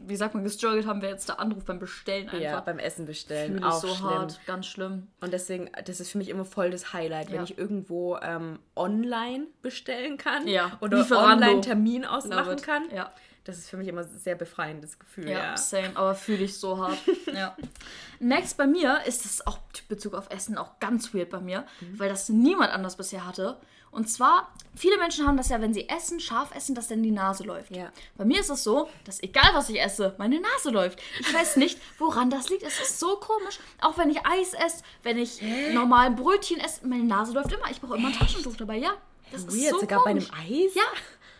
wie sagt man, gestruggelt haben, wer jetzt da anruft beim Bestellen einfach. Ja, beim Essen bestellen. Fühle ich auch so schlimm. hart, ganz schlimm. Und deswegen, das ist für mich immer voll das Highlight, wenn Ja. ich irgendwo ähm, online bestellen kann Ja, oder online Termin ausmachen kann. Ja. Das ist für mich immer ein sehr befreiendes Gefühl. Ja, Ja. same, aber fühle ich so hart. ja. Next bei mir ist es auch Bezug auf Essen auch ganz weird bei mir, Mhm. weil das niemand anders bisher hatte. Und zwar, viele Menschen haben das ja, wenn sie essen, scharf essen, dass dann die Nase läuft. Ja. Bei mir ist es so, dass egal was ich esse, meine Nase läuft. Ich weiß nicht, woran das liegt. Es ist so komisch. Auch wenn ich Eis esse, wenn ich normal ein Brötchen esse, meine Nase läuft immer. Ich brauche immer ein Taschentuch dabei, ja. Das ist Weird, so sogar komisch. bei einem Eis? Ja,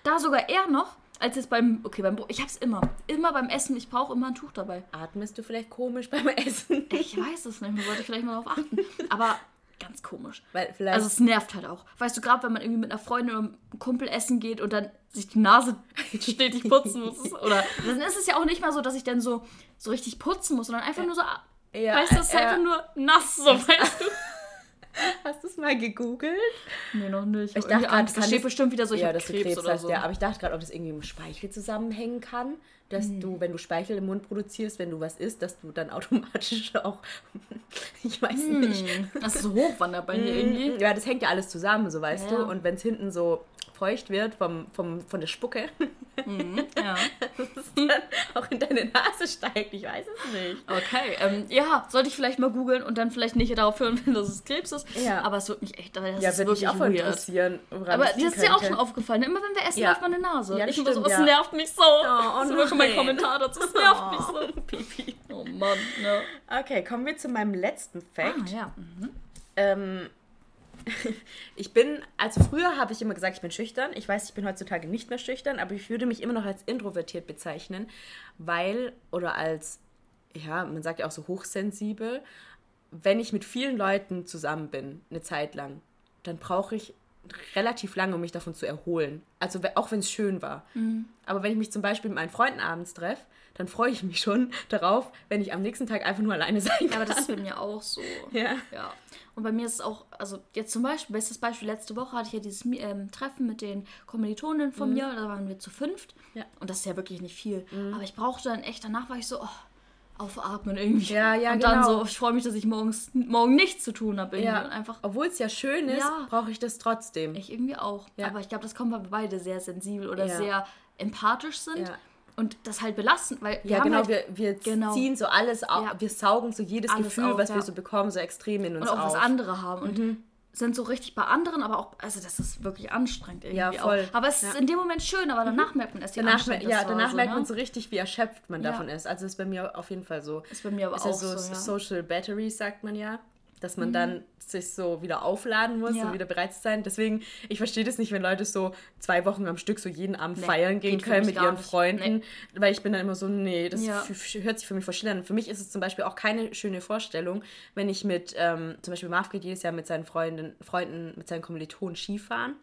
da sogar eher noch, als jetzt beim, okay, beim, ich hab's immer, immer beim Essen, ich brauche immer ein Tuch dabei. Atmest du vielleicht komisch beim Essen? Ich weiß es nicht, man sollte vielleicht mal darauf achten. Aber ganz komisch. Weil vielleicht. Also es nervt halt auch. Weißt du, gerade wenn man irgendwie mit einer Freundin oder einem Kumpel essen geht und dann sich die Nase stetig putzen muss. Oder dann ist es ja auch nicht mal so, dass ich dann so, so richtig putzen muss, sondern einfach nur so, ja, weißt du, es ist äh, einfach nur nass, so weißt du. Hast du es mal gegoogelt? Nee, noch nicht. Ich dachte dachte, grad, Angst. da kann steht das- bestimmt wieder so, ich ja, dass Krebs, Krebs oder hast, so. ja. Aber ich dachte gerade, ob das irgendwie mit Speichel zusammenhängen kann. Dass Hm. du, wenn du Speichel im Mund produzierst, wenn du was isst, dass du dann automatisch auch. ich weiß nicht. Hm, das ist so hochwandert bei mir irgendwie. Ja, das hängt ja alles zusammen, so weißt Ja. du. Und wenn es hinten so feucht wird vom, vom, von der Spucke, Ja. dass es dann auch in deine Nase steigt. Ich weiß es nicht. Okay, ähm, ja, sollte ich vielleicht mal googeln und dann vielleicht nicht darauf hören, dass es Krebs ist. Ja. Aber es wird mich echt, das Ja, ist würde mich wirklich auch weird. interessieren. Aber das das ist dir auch schon aufgefallen. Immer wenn wir essen, Ja. läuft meine Nase. Ja, das ich immer so, stimmt, es ja. nervt mich so. oh das schon mein. Kommentar dazu. Es nervt mich so. Oh, Pipi. Oh Mann, ne. Okay, kommen wir zu meinem letzten Fact. Ah, ja. Mhm. Ähm, ich bin, also früher habe ich immer gesagt, ich bin schüchtern. Ich weiß, ich bin heutzutage nicht mehr schüchtern, aber ich würde mich immer noch als introvertiert bezeichnen, weil, oder als, ja, man sagt ja auch so hochsensibel, wenn ich mit vielen Leuten zusammen bin, eine Zeit lang, dann brauche ich relativ lange, um mich davon zu erholen. Also auch wenn es schön war. Mhm. Aber wenn ich mich zum Beispiel mit meinen Freunden abends treffe, dann freue ich mich schon darauf, wenn ich am nächsten Tag einfach nur alleine sein Ja, kann. aber das ist bei mir auch so. Ja. Ja. Und bei mir ist es auch, also jetzt zum Beispiel, bestes Beispiel, letzte Woche hatte ich ja dieses ähm, Treffen mit den Kommilitonen von mir, da waren wir zu fünft. Mhm. Ja. Mhm. Und das ist ja wirklich nicht viel. Aber ich brauchte dann echt, danach war ich so, oh, aufatmen irgendwie. Ja, ja, Und dann genau. so, ich freue mich, dass ich morgens, morgen nichts zu tun habe. Ja, Und einfach, obwohl es ja schön ist, Ja. brauche ich das trotzdem. ich irgendwie auch. Ja. Aber ich glaube, das kommt, weil wir beide sehr sensibel oder sehr empathisch sind. Und das halt belastend, weil wir Ja, genau, halt, wir, wir Genau. ziehen so alles auf, wir saugen so jedes Alles Gefühl, auf, was wir so bekommen, so extrem in uns und auch auf. was andere haben und sind so richtig bei anderen, aber auch, also das ist wirklich anstrengend irgendwie Ja, voll. auch. Aber es ist Ja. Mhm. in dem Moment schön, aber danach merkt man wie Danach, anstrengend ja, danach so, merkt ne? man so richtig, wie erschöpft man Ja. davon ist. Also ist bei mir auf jeden Fall so. Ist bei mir aber ist auch ja so, so, ja. Social Batteries, sagt man ja. Dass man dann sich so wieder aufladen muss Ja. und wieder bereit zu sein. Deswegen, ich verstehe das nicht, wenn Leute so zwei Wochen am Stück so jeden Abend Nee, feiern gehen können mit ihren nicht. Freunden. Weil ich bin dann immer so, nee, das Ja. hört sich für mich schlimm an. Für mich ist es zum Beispiel auch keine schöne Vorstellung, wenn ich mit, ähm, zum Beispiel Marv geht jedes Jahr mit seinen Freunden, Freunden mit seinen Kommilitonen Skifahren.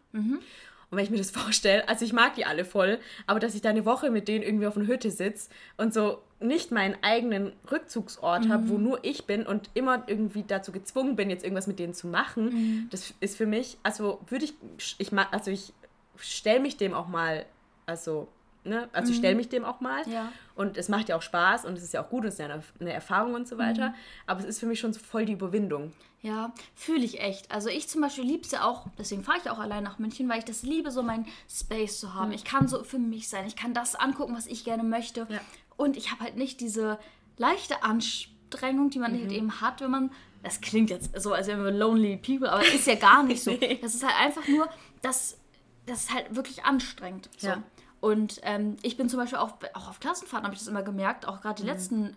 Und wenn ich mir das vorstelle, also ich mag die alle voll, aber dass ich da eine Woche mit denen irgendwie auf einer Hütte sitze und so nicht meinen eigenen Rückzugsort habe, wo nur ich bin und immer irgendwie dazu gezwungen bin, jetzt irgendwas mit denen zu machen, das ist für mich, also würde ich, ich also ich stelle mich dem auch mal, also, ne, also ich stelle mich dem auch mal Ja. und es macht ja auch Spaß und es ist ja auch gut und es ist ja eine, eine Erfahrung und so weiter, Mhm. aber es ist für mich schon so voll die Überwindung. Ja, fühle ich echt. Also ich zum Beispiel liebe es ja auch, deswegen fahre ich auch allein nach München, weil ich das liebe, so meinen Space zu haben. Ich kann so für mich sein, ich kann das angucken, was ich gerne möchte. Ja. Und ich habe halt nicht diese leichte Anstrengung, die man Mhm. halt eben hat, wenn man, das klingt jetzt so, als wären wir lonely people, aber ist ja gar nicht so. Nee. Das ist halt einfach nur, das, das ist halt wirklich anstrengend. So. Ja. Und ähm, ich bin zum Beispiel auch, auch auf Klassenfahrten, habe ich das immer gemerkt, auch Mhm. gerade die letzten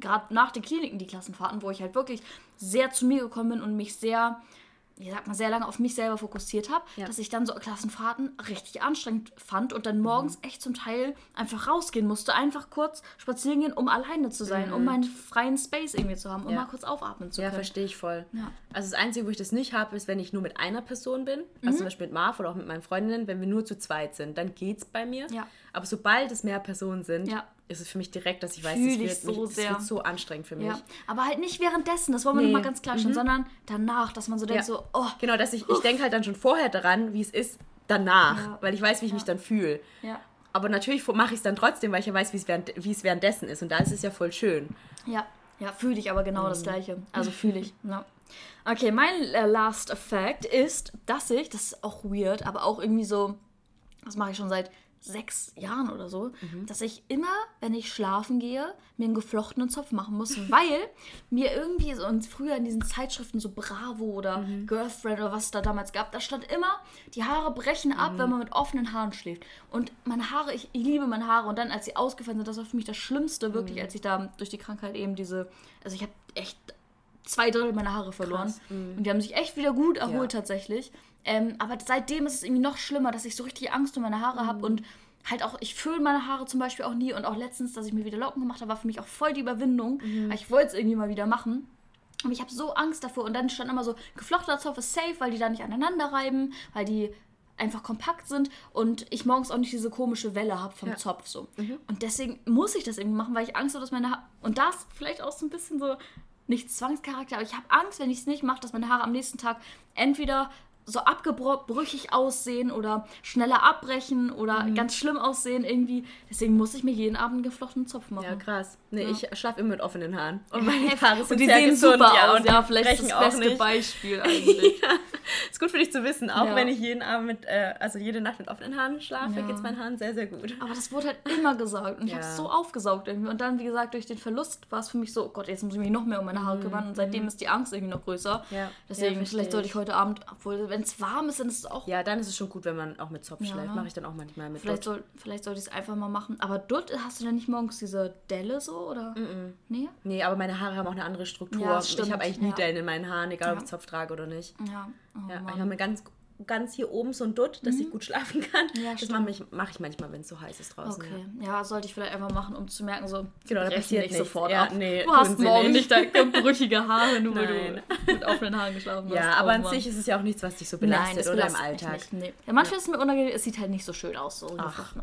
gerade nach den Kliniken, die Klassenfahrten, wo ich halt wirklich sehr zu mir gekommen bin und mich sehr, wie sagt man, sehr lange auf mich selber fokussiert habe, Ja. dass ich dann so Klassenfahrten richtig anstrengend fand und dann Mhm. morgens echt zum Teil einfach rausgehen musste, einfach kurz spazieren gehen, um alleine zu sein, um meinen freien Space irgendwie zu haben, um Mhm. Ja. mal kurz aufatmen zu Ja, können. verstehe ich voll. Ja. Also das Einzige, wo ich das nicht habe, ist, wenn ich nur mit einer Person bin, also Mhm. zum Beispiel mit Marv oder auch mit meinen Freundinnen, wenn wir nur zu zweit sind, dann geht's bei mir. Ja. Aber sobald es mehr Personen sind, Ja. Ist es für mich direkt, dass ich weiß, ich wird, so mich, wird so anstrengend für mich. Ja, aber halt nicht währenddessen, das wollen wir Nee. Mhm. nochmal ganz klarstellen, sondern danach, dass man so denkt, Ja. so, oh, Genau, dass ich, ich denke halt dann schon vorher daran, wie es ist danach, Ja. weil ich weiß, wie ich mich dann fühle. ja, Aber natürlich mache ich es dann trotzdem, weil ich ja weiß, wie es während, wie es währenddessen ist. Und da ist es ja voll schön. Ja, ja, fühle ich aber genau Mhm. das gleiche. Also fühle ich. Ja. Okay, mein äh, Last Effect ist, dass ich, das ist auch weird, aber auch irgendwie so, das mache ich schon seit sechs Jahren oder so, Mhm. dass ich immer, wenn ich schlafen gehe, mir einen geflochtenen Zopf machen muss, weil mir irgendwie so und früher in diesen Zeitschriften so Bravo oder Mhm. Girlfriend oder was es da damals gab, da stand immer, die Haare brechen ab, Mhm. wenn man mit offenen Haaren schläft. Und meine Haare, ich, ich liebe meine Haare und dann, als sie ausgefallen sind, das war für mich das Schlimmste, wirklich, Mhm. als ich da durch die Krankheit eben diese, also ich habe echt zwei Drittel meiner Haare verloren. Krass, mhm. Und die haben sich echt wieder gut erholt Ja. tatsächlich. Ähm, aber seitdem ist es irgendwie noch schlimmer, dass ich so richtig Angst um meine Haare Mhm. habe und halt auch, ich föhne meine Haare zum Beispiel auch nie und auch letztens, dass ich mir wieder Locken gemacht habe, war für mich auch voll die Überwindung. Mhm. Ich wollte es irgendwie mal wieder machen. Aber ich habe so Angst davor. Und dann stand immer so, geflochtener Zopf ist safe, weil die da nicht aneinander reiben, weil die einfach kompakt sind und ich morgens auch nicht diese komische Welle habe vom Ja. Zopf so. Und deswegen muss ich das irgendwie machen, weil ich Angst habe, dass meine Haare... Und das vielleicht auch so ein bisschen so, nicht Zwangscharakter, aber ich habe Angst, wenn ich es nicht mache, dass meine Haare am nächsten Tag entweder so abgebrüchig aussehen oder schneller abbrechen oder Mhm. ganz schlimm aussehen irgendwie. Deswegen muss ich mir jeden Abend einen geflochtenen Zopf machen. Ja, krass. Nee, Ja. ich schlafe immer mit offenen Haaren. Und meine Haare sind und die sehen gesund, super ja, aus. Ja, vielleicht ist das auch beste nicht. Beispiel eigentlich. Ist gut für dich zu wissen, auch Ja. wenn ich jeden Abend mit, äh, also jede Nacht mit offenen Haaren schlafe, Ja. geht es meinen Haaren sehr, sehr gut. Aber das wurde halt immer gesagt und ich habe Ja. es so aufgesaugt irgendwie. Und dann, wie gesagt, durch den Verlust war es für mich so, oh Gott, jetzt muss ich mich noch mehr um meine Haare kümmern. Und seitdem ist die Angst irgendwie noch größer. Mhm. Ja. Deswegen, Ja, vielleicht sollte ich. ich heute Abend, obwohl, wenn es warm ist, dann ist es auch. Ja, dann ist es schon gut, wenn man auch mit Zopf Ja. schläft. Mache ich dann auch manchmal mit Vielleicht, soll, vielleicht sollte ich es einfach mal machen. Aber dort hast du denn nicht morgens diese Delle so, oder? Nee? Nee, aber meine Haare haben auch eine andere Struktur. Ja, ich habe eigentlich nie ja. Dellen in meinen Haaren, egal ob ich Zopf trage oder nicht. Ja. Oh, Ja, ich habe eine ganz ganz hier oben so ein Dutt, dass ich gut schlafen kann. Mhm. Ja, das mache ich, mach ich manchmal, wenn es so heiß ist draußen. Okay, ja, sollte ich vielleicht einfach machen, um zu merken, so, Genau, da passiert nicht sofort Ja, ab. nee, du hast morgen nicht. brüchige Haare, nur weil Nein. du mit offenen Haaren geschlafen Ja, hast. ja aber Oh, an Mann. sich ist es ja auch nichts, was dich so Nein, belastet das oder im Alltag. nicht. Nee. Ja, manchmal ist es mir unangenehm, es sieht halt nicht so schön aus. So Ach.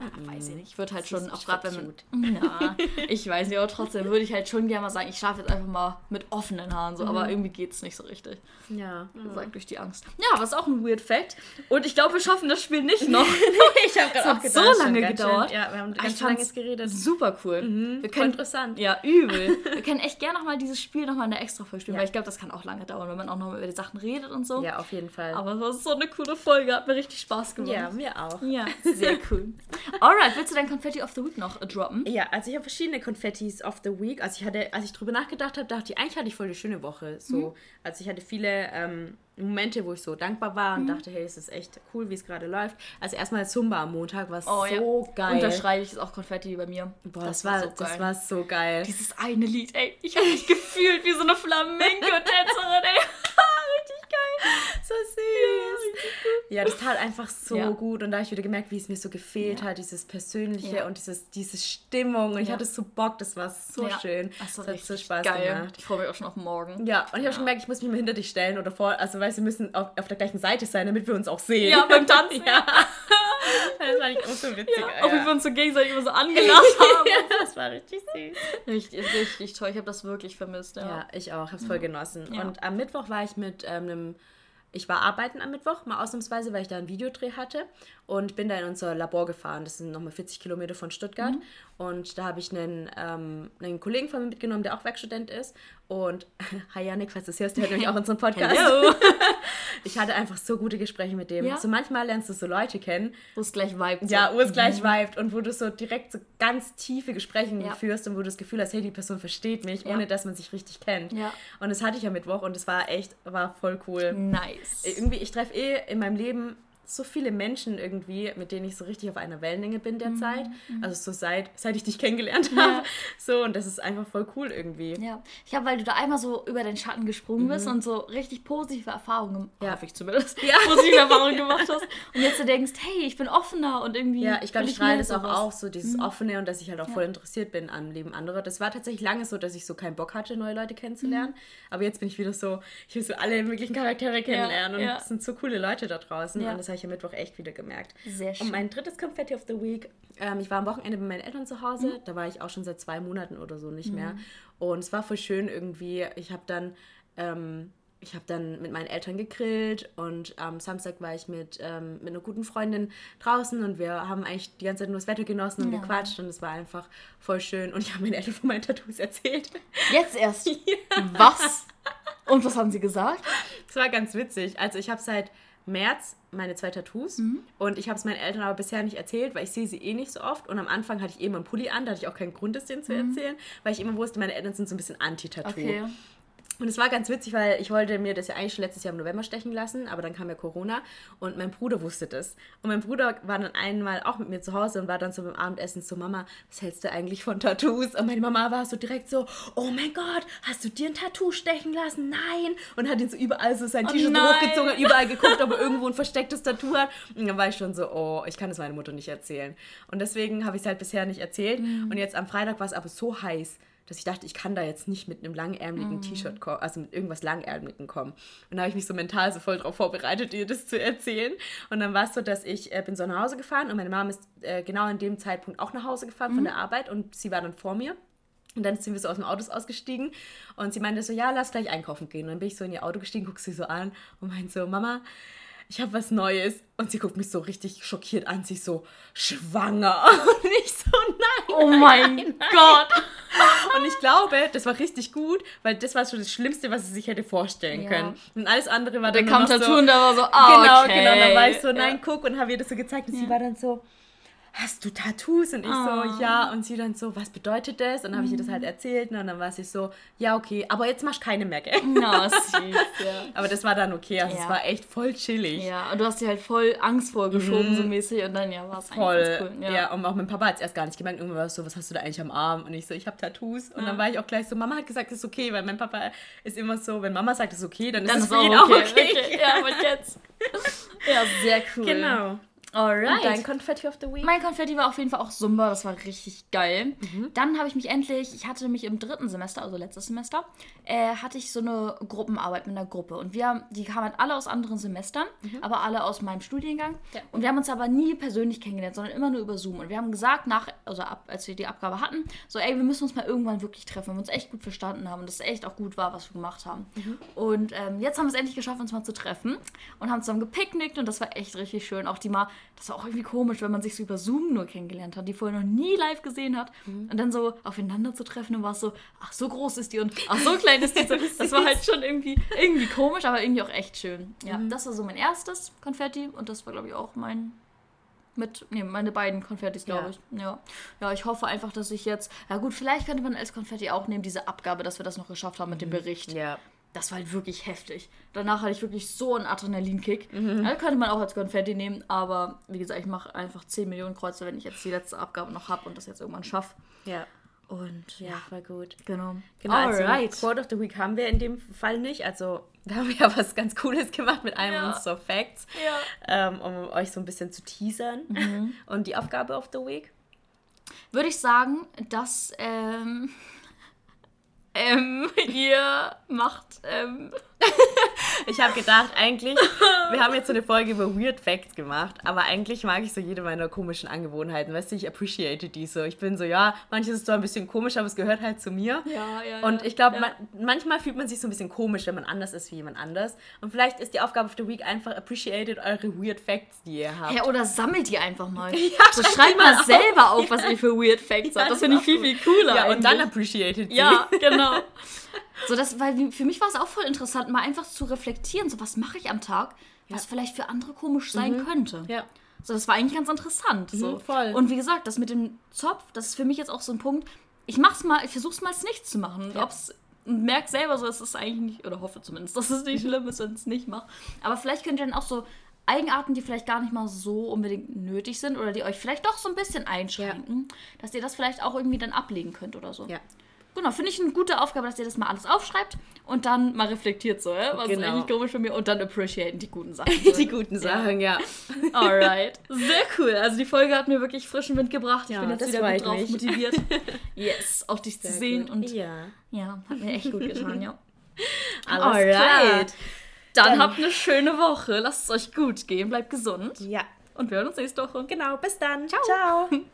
Na, weiß ich nicht. Ich würde halt schon, auch gerade wenn man. Ja, ich weiß nicht, aber trotzdem würde ich halt schon gerne mal sagen, ich schlafe jetzt einfach mal mit offenen Haaren, so, Mhm. aber irgendwie geht es nicht so richtig. Ja. Gesagt durch die Angst. Ja, aber ist auch ein Weird Fact. Und ich glaube, wir schaffen das Spiel nicht noch. ich habe Es hat so lange gedauert. ja, wir haben Aber ganz ich schön lange geredet. Super cool. Wir Voll können interessant. Ja, übel. Wir können echt gerne nochmal dieses Spiel nochmal in der extra Folge spielen, Ja. weil ich glaube, das kann auch lange dauern, wenn man auch noch über die Sachen redet und so. Ja, auf jeden Fall. Aber es war so eine coole Folge, hat mir richtig Spaß gemacht. ja, mir auch. Ja, sehr cool. Alright, willst du dein Confetti of the Week noch droppen? Ja, also ich habe verschiedene Konfettis of the Week. Also ich hatte, als ich drüber nachgedacht habe, dachte ich, eigentlich hatte ich voll eine schöne Woche. So, Mhm. also ich hatte viele ähm, Momente, wo ich so dankbar war Mhm. und dachte, hey, es ist echt cool, wie es gerade läuft. Also erstmal Zumba am Montag war Oh so ja. geil. Unterschreibe ich, ist auch Konfetti bei mir. Boah, das, war, so das geil. war so geil. Dieses eine Lied, ey. Ich habe mich gefühlt wie so eine Flamenco-Tänzerin, ey. richtig geil. so süß. Ja, das tat einfach so Ja. gut und da habe ich wieder gemerkt, wie es mir so gefehlt Ja. hat, dieses Persönliche Ja. und dieses, diese Stimmung und ich hatte so Bock, das war so schön. Das war hat so Spaß geil. gemacht. Ich freue mich auch schon auf morgen. Ja, und ich habe schon gemerkt, ich muss mich mal hinter dich stellen oder vor, also weil wir müssen auf, auf der gleichen Seite sein, damit wir uns auch sehen. Ja, beim Tanzen. ja. Das war nicht auch so witzig. Ja, auch wie wir uns so gegenseitig immer so angelacht haben. ja, das war richtig süß. Richtig, richtig toll. Ich habe das wirklich vermisst, ja. Ich auch, habe es voll genossen. Und am Mittwoch war ich mit ähm, einem, ich war arbeiten am Mittwoch, mal ausnahmsweise, weil ich da einen Videodreh hatte und bin da in unser Labor gefahren. Das sind nochmal 40 Kilometer von Stuttgart. Mhm. Und da habe ich einen, ähm, einen Kollegen von mir mitgenommen, der auch Werkstudent ist. Und hi Janik, falls du es hörst, der hört nämlich auch unseren Podcast. Hallo. Ich hatte einfach so gute Gespräche mit dem. Ja. So manchmal lernst du so Leute kennen, Wo es gleich vibet. so. ja, wo es gleich vibet und wo du so direkt so ganz tiefe Gespräche Ja. führst und wo du das Gefühl hast, hey, die Person versteht mich, Ja. ohne dass man sich richtig kennt. Ja. Und das hatte ich am Mittwoch und es war echt, war voll cool. Nice. Irgendwie, ich treffe eh in meinem Leben so viele Menschen irgendwie, mit denen ich so richtig auf einer Wellenlänge bin derzeit. Also so seit, seit ich dich kennengelernt habe. So, und das ist einfach voll cool irgendwie. Ja, ich habe, weil du da einmal so über den Schatten gesprungen bist und so richtig positive Erfahrungen, Mhm. Ja. hoffe ich zumindest, Ja. positive Erfahrungen gemacht hast. Und jetzt du denkst, hey, ich bin offener und irgendwie. Ja, ich glaube, ich strahle das auch auf, so dieses Offene und dass ich halt auch voll interessiert bin am Leben anderer. Das war tatsächlich lange so, dass ich so keinen Bock hatte, neue Leute kennenzulernen. Aber jetzt bin ich wieder so, ich will so alle möglichen Charaktere kennenlernen und ja. es sind so coole Leute da draußen. Ja. Und das habe ich am Mittwoch echt wieder gemerkt. Sehr schön. Und mein drittes Confetti of the Week, ähm, ich war am Wochenende bei meinen Eltern zu Hause. Mhm. Da war ich auch schon seit zwei Monaten oder so nicht mehr. Und es war voll schön irgendwie. Ich habe dann... Ähm, ich habe dann mit meinen Eltern gegrillt und am Samstag war ich mit, ähm, mit einer guten Freundin draußen und wir haben eigentlich die ganze Zeit nur das Wetter genossen und Ja. gequatscht und es war einfach voll schön. Und ich habe meinen Eltern von meinen Tattoos erzählt. Jetzt erst. Was? Und was haben sie gesagt? Es war ganz witzig. Also ich habe seit März meine zwei Tattoos Mhm. und ich habe es meinen Eltern aber bisher nicht erzählt, weil ich sehe sie eh nicht so oft und am Anfang hatte ich eh immer einen Pulli an, da hatte ich auch keinen Grund, es denen zu erzählen, weil ich immer wusste, meine Eltern sind so ein bisschen anti-Tattoo. Mhm. Okay. Und es war ganz witzig, weil ich wollte mir das ja eigentlich schon letztes Jahr im November stechen lassen, aber dann kam ja Corona und mein Bruder wusste das. Und mein Bruder war dann einmal auch mit mir zu Hause und war dann so beim Abendessen so, Mama, was hältst du eigentlich von Tattoos? Und meine Mama war so direkt so, oh mein Gott, hast du dir ein Tattoo stechen lassen? Nein! Und hat ihn so überall so sein Oh T-Shirt hochgezogen, überall geguckt, ob er irgendwo ein verstecktes Tattoo hat. Und dann war ich schon so, oh, ich kann das meiner Mutter nicht erzählen. Und deswegen habe ich es halt bisher nicht erzählt. Und jetzt am Freitag war es aber so heiß, dass ich dachte, ich kann da jetzt nicht mit einem langärmeligen T-Shirt kommen, also mit irgendwas langärmeligen kommen. Und da habe ich mich so mental so voll darauf vorbereitet, ihr das zu erzählen. Und dann war es so, dass ich äh, bin so nach Hause gefahren und meine Mama ist äh, genau in dem Zeitpunkt auch nach Hause gefahren von der Arbeit und sie war dann vor mir. Und dann sind wir so aus dem Auto ausgestiegen und sie meinte so, ja, lass gleich einkaufen gehen. Und dann bin ich so in ihr Auto gestiegen, guck sie so an und meinte so, Mama, ich habe was Neues. Und sie guckt mich so richtig schockiert an, sie so, schwanger. Und ich so, nein. Oh mein Gott. Und ich glaube, das war richtig gut, weil das war schon das Schlimmste, was sie sich hätte vorstellen Ja. können. Und alles andere war Der dann nur kam Tattoo so, und da war so, ah, Genau, okay. genau. Dann war ich so, nein, Ja. guck und habe ihr das so gezeigt und sie Ja. war dann so, hast du Tattoos? Und ich Oh. so, ja. Und sie dann so, was bedeutet das? Und dann habe ich ihr das Mhm. halt erzählt. ne? Und dann war sie so, ja, okay, aber jetzt machst du keine mehr, gell? Na, süß, ja. Aber das war dann okay, also Ja. es war echt voll chillig. Ja, und du hast dir halt voll Angst vorgeschoben, so mäßig, und dann ja, war es Mhm. Voll. cool. Ja. und auch mein Papa hat es erst gar nicht gemerkt. Irgendwann war es so, was hast du da eigentlich am Arm? Und ich so, ich habe Tattoos. Und dann war ich auch gleich so, Mama hat gesagt, es ist okay, weil mein Papa ist immer so, wenn Mama sagt, es ist okay, dann ist Dann es ist für auch ihn okay. auch okay. Ja, aber jetzt. Ja, sehr cool. Genau. Alright. Und dein Confetti of the Week? Mein Konfetti war auf jeden Fall auch Zumba, das war richtig geil. Mhm. Dann habe ich mich endlich, ich hatte mich im dritten Semester, also letztes Semester, äh, hatte ich so eine Gruppenarbeit mit einer Gruppe. Und wir, die kamen halt alle aus anderen Semestern, aber alle aus meinem Studiengang. Mhm. Ja. Und wir haben uns aber nie persönlich kennengelernt, sondern immer nur über Zoom. Und wir haben gesagt, nach, also ab, als wir die Abgabe hatten, so, ey, wir müssen uns mal irgendwann wirklich treffen, wenn wir uns echt gut verstanden haben und es echt auch gut war, was wir gemacht haben. Mhm. Und ähm, jetzt haben wir es endlich geschafft, uns mal zu treffen und haben zusammen gepicknickt und das war echt richtig schön. Auch die mal, das war auch irgendwie komisch, wenn man sich so über Zoom nur kennengelernt hat, die vorher noch nie live gesehen hat und dann so aufeinander zu treffen und war es so, ach, so groß ist die und ach, so klein ist die. So, das war halt schon irgendwie, irgendwie komisch, aber irgendwie auch echt schön. Ja, das war so mein erstes Konfetti und das war, glaube ich, auch mein mit, nee, meine beiden Konfettis, glaube Ja. ich. Ja. ja, ich hoffe einfach, dass ich jetzt, ja gut, vielleicht könnte man als Konfetti auch nehmen, diese Abgabe, dass wir das noch geschafft haben mit dem Bericht. Ja. Das war halt wirklich heftig. Danach hatte ich wirklich so einen Adrenalinkick. Mhm. Also könnte man auch als Konfetti nehmen, aber wie gesagt, ich mache einfach 10 Millionen Kreuze, wenn ich jetzt die letzte Abgabe noch habe und das jetzt irgendwann schaffe. Ja. Und Ja, ja, voll gut. genau. Genau, also Alright. Quote of the Week haben wir in dem Fall nicht. Also da haben wir ja was ganz Cooles gemacht mit einem Ja. unserer Facts, Ja. ähm, um euch so ein bisschen zu teasern. Mhm. Und die Aufgabe of the Week? Würde ich sagen, dass ähm, ähm, ihr macht ähm, Ich habe gedacht, eigentlich, wir haben jetzt so eine Folge über Weird Facts gemacht, aber eigentlich mag ich so jede meiner komischen Angewohnheiten. Weißt du, ich appreciate die so. Ich bin so, ja, manches ist zwar ein bisschen komisch, aber es gehört halt zu mir. Ja, ja. Und ich glaube, ja. man, manchmal fühlt man sich so ein bisschen komisch, wenn man anders ist wie jemand anders. Und vielleicht ist die Aufgabe of the Week einfach appreciated eure Weird Facts, die ihr habt. Ja, oder sammelt die einfach mal. Ja, so schreibt mal mal selber auf, was ihr für Weird Facts habt. Das finde ich ist viel, viel cooler. ja, und dann eigentlich. appreciated sie. Ja, genau. So, das, weil für mich war es auch voll interessant, mal einfach zu reflektieren, so was mache ich am Tag, was vielleicht für andere komisch sein könnte. Ja. So, das war eigentlich ganz interessant. So. Mhm, voll. Und wie gesagt, das mit dem Zopf, das ist für mich jetzt auch so ein Punkt. Ich mach's mal, ich versuch's mal als nichts zu machen. Ja. ob's und merk selber so, dass es eigentlich nicht, oder hoffe zumindest, dass es nicht schlimm ist, wenn es nicht macht. Aber vielleicht könnt ihr dann auch so Eigenarten, die vielleicht gar nicht mal so unbedingt nötig sind oder die euch vielleicht doch so ein bisschen einschränken, dass ihr das vielleicht auch irgendwie dann ablegen könnt oder so. Ja. Genau, finde ich eine gute Aufgabe, dass ihr das mal alles aufschreibt und dann mal reflektiert so, ja? was ist Genau. eigentlich komisch von mir und dann appreciaten die guten Sachen. So. Die guten Sachen, ja. Alright. Sehr cool. Also die Folge hat mir wirklich frischen Wind gebracht. Ich Ja, bin jetzt wieder gut drauf mich. motiviert. Yes, auch dich zu sehen gut. und ja. ja, hat mir echt gut getan, ja. Alles klar. Dann, Dann- habt eine schöne Woche. Lasst es euch gut gehen. Bleibt gesund. Ja. Und wir hören uns nächste Woche. Genau, bis dann. Ciao. Ciao.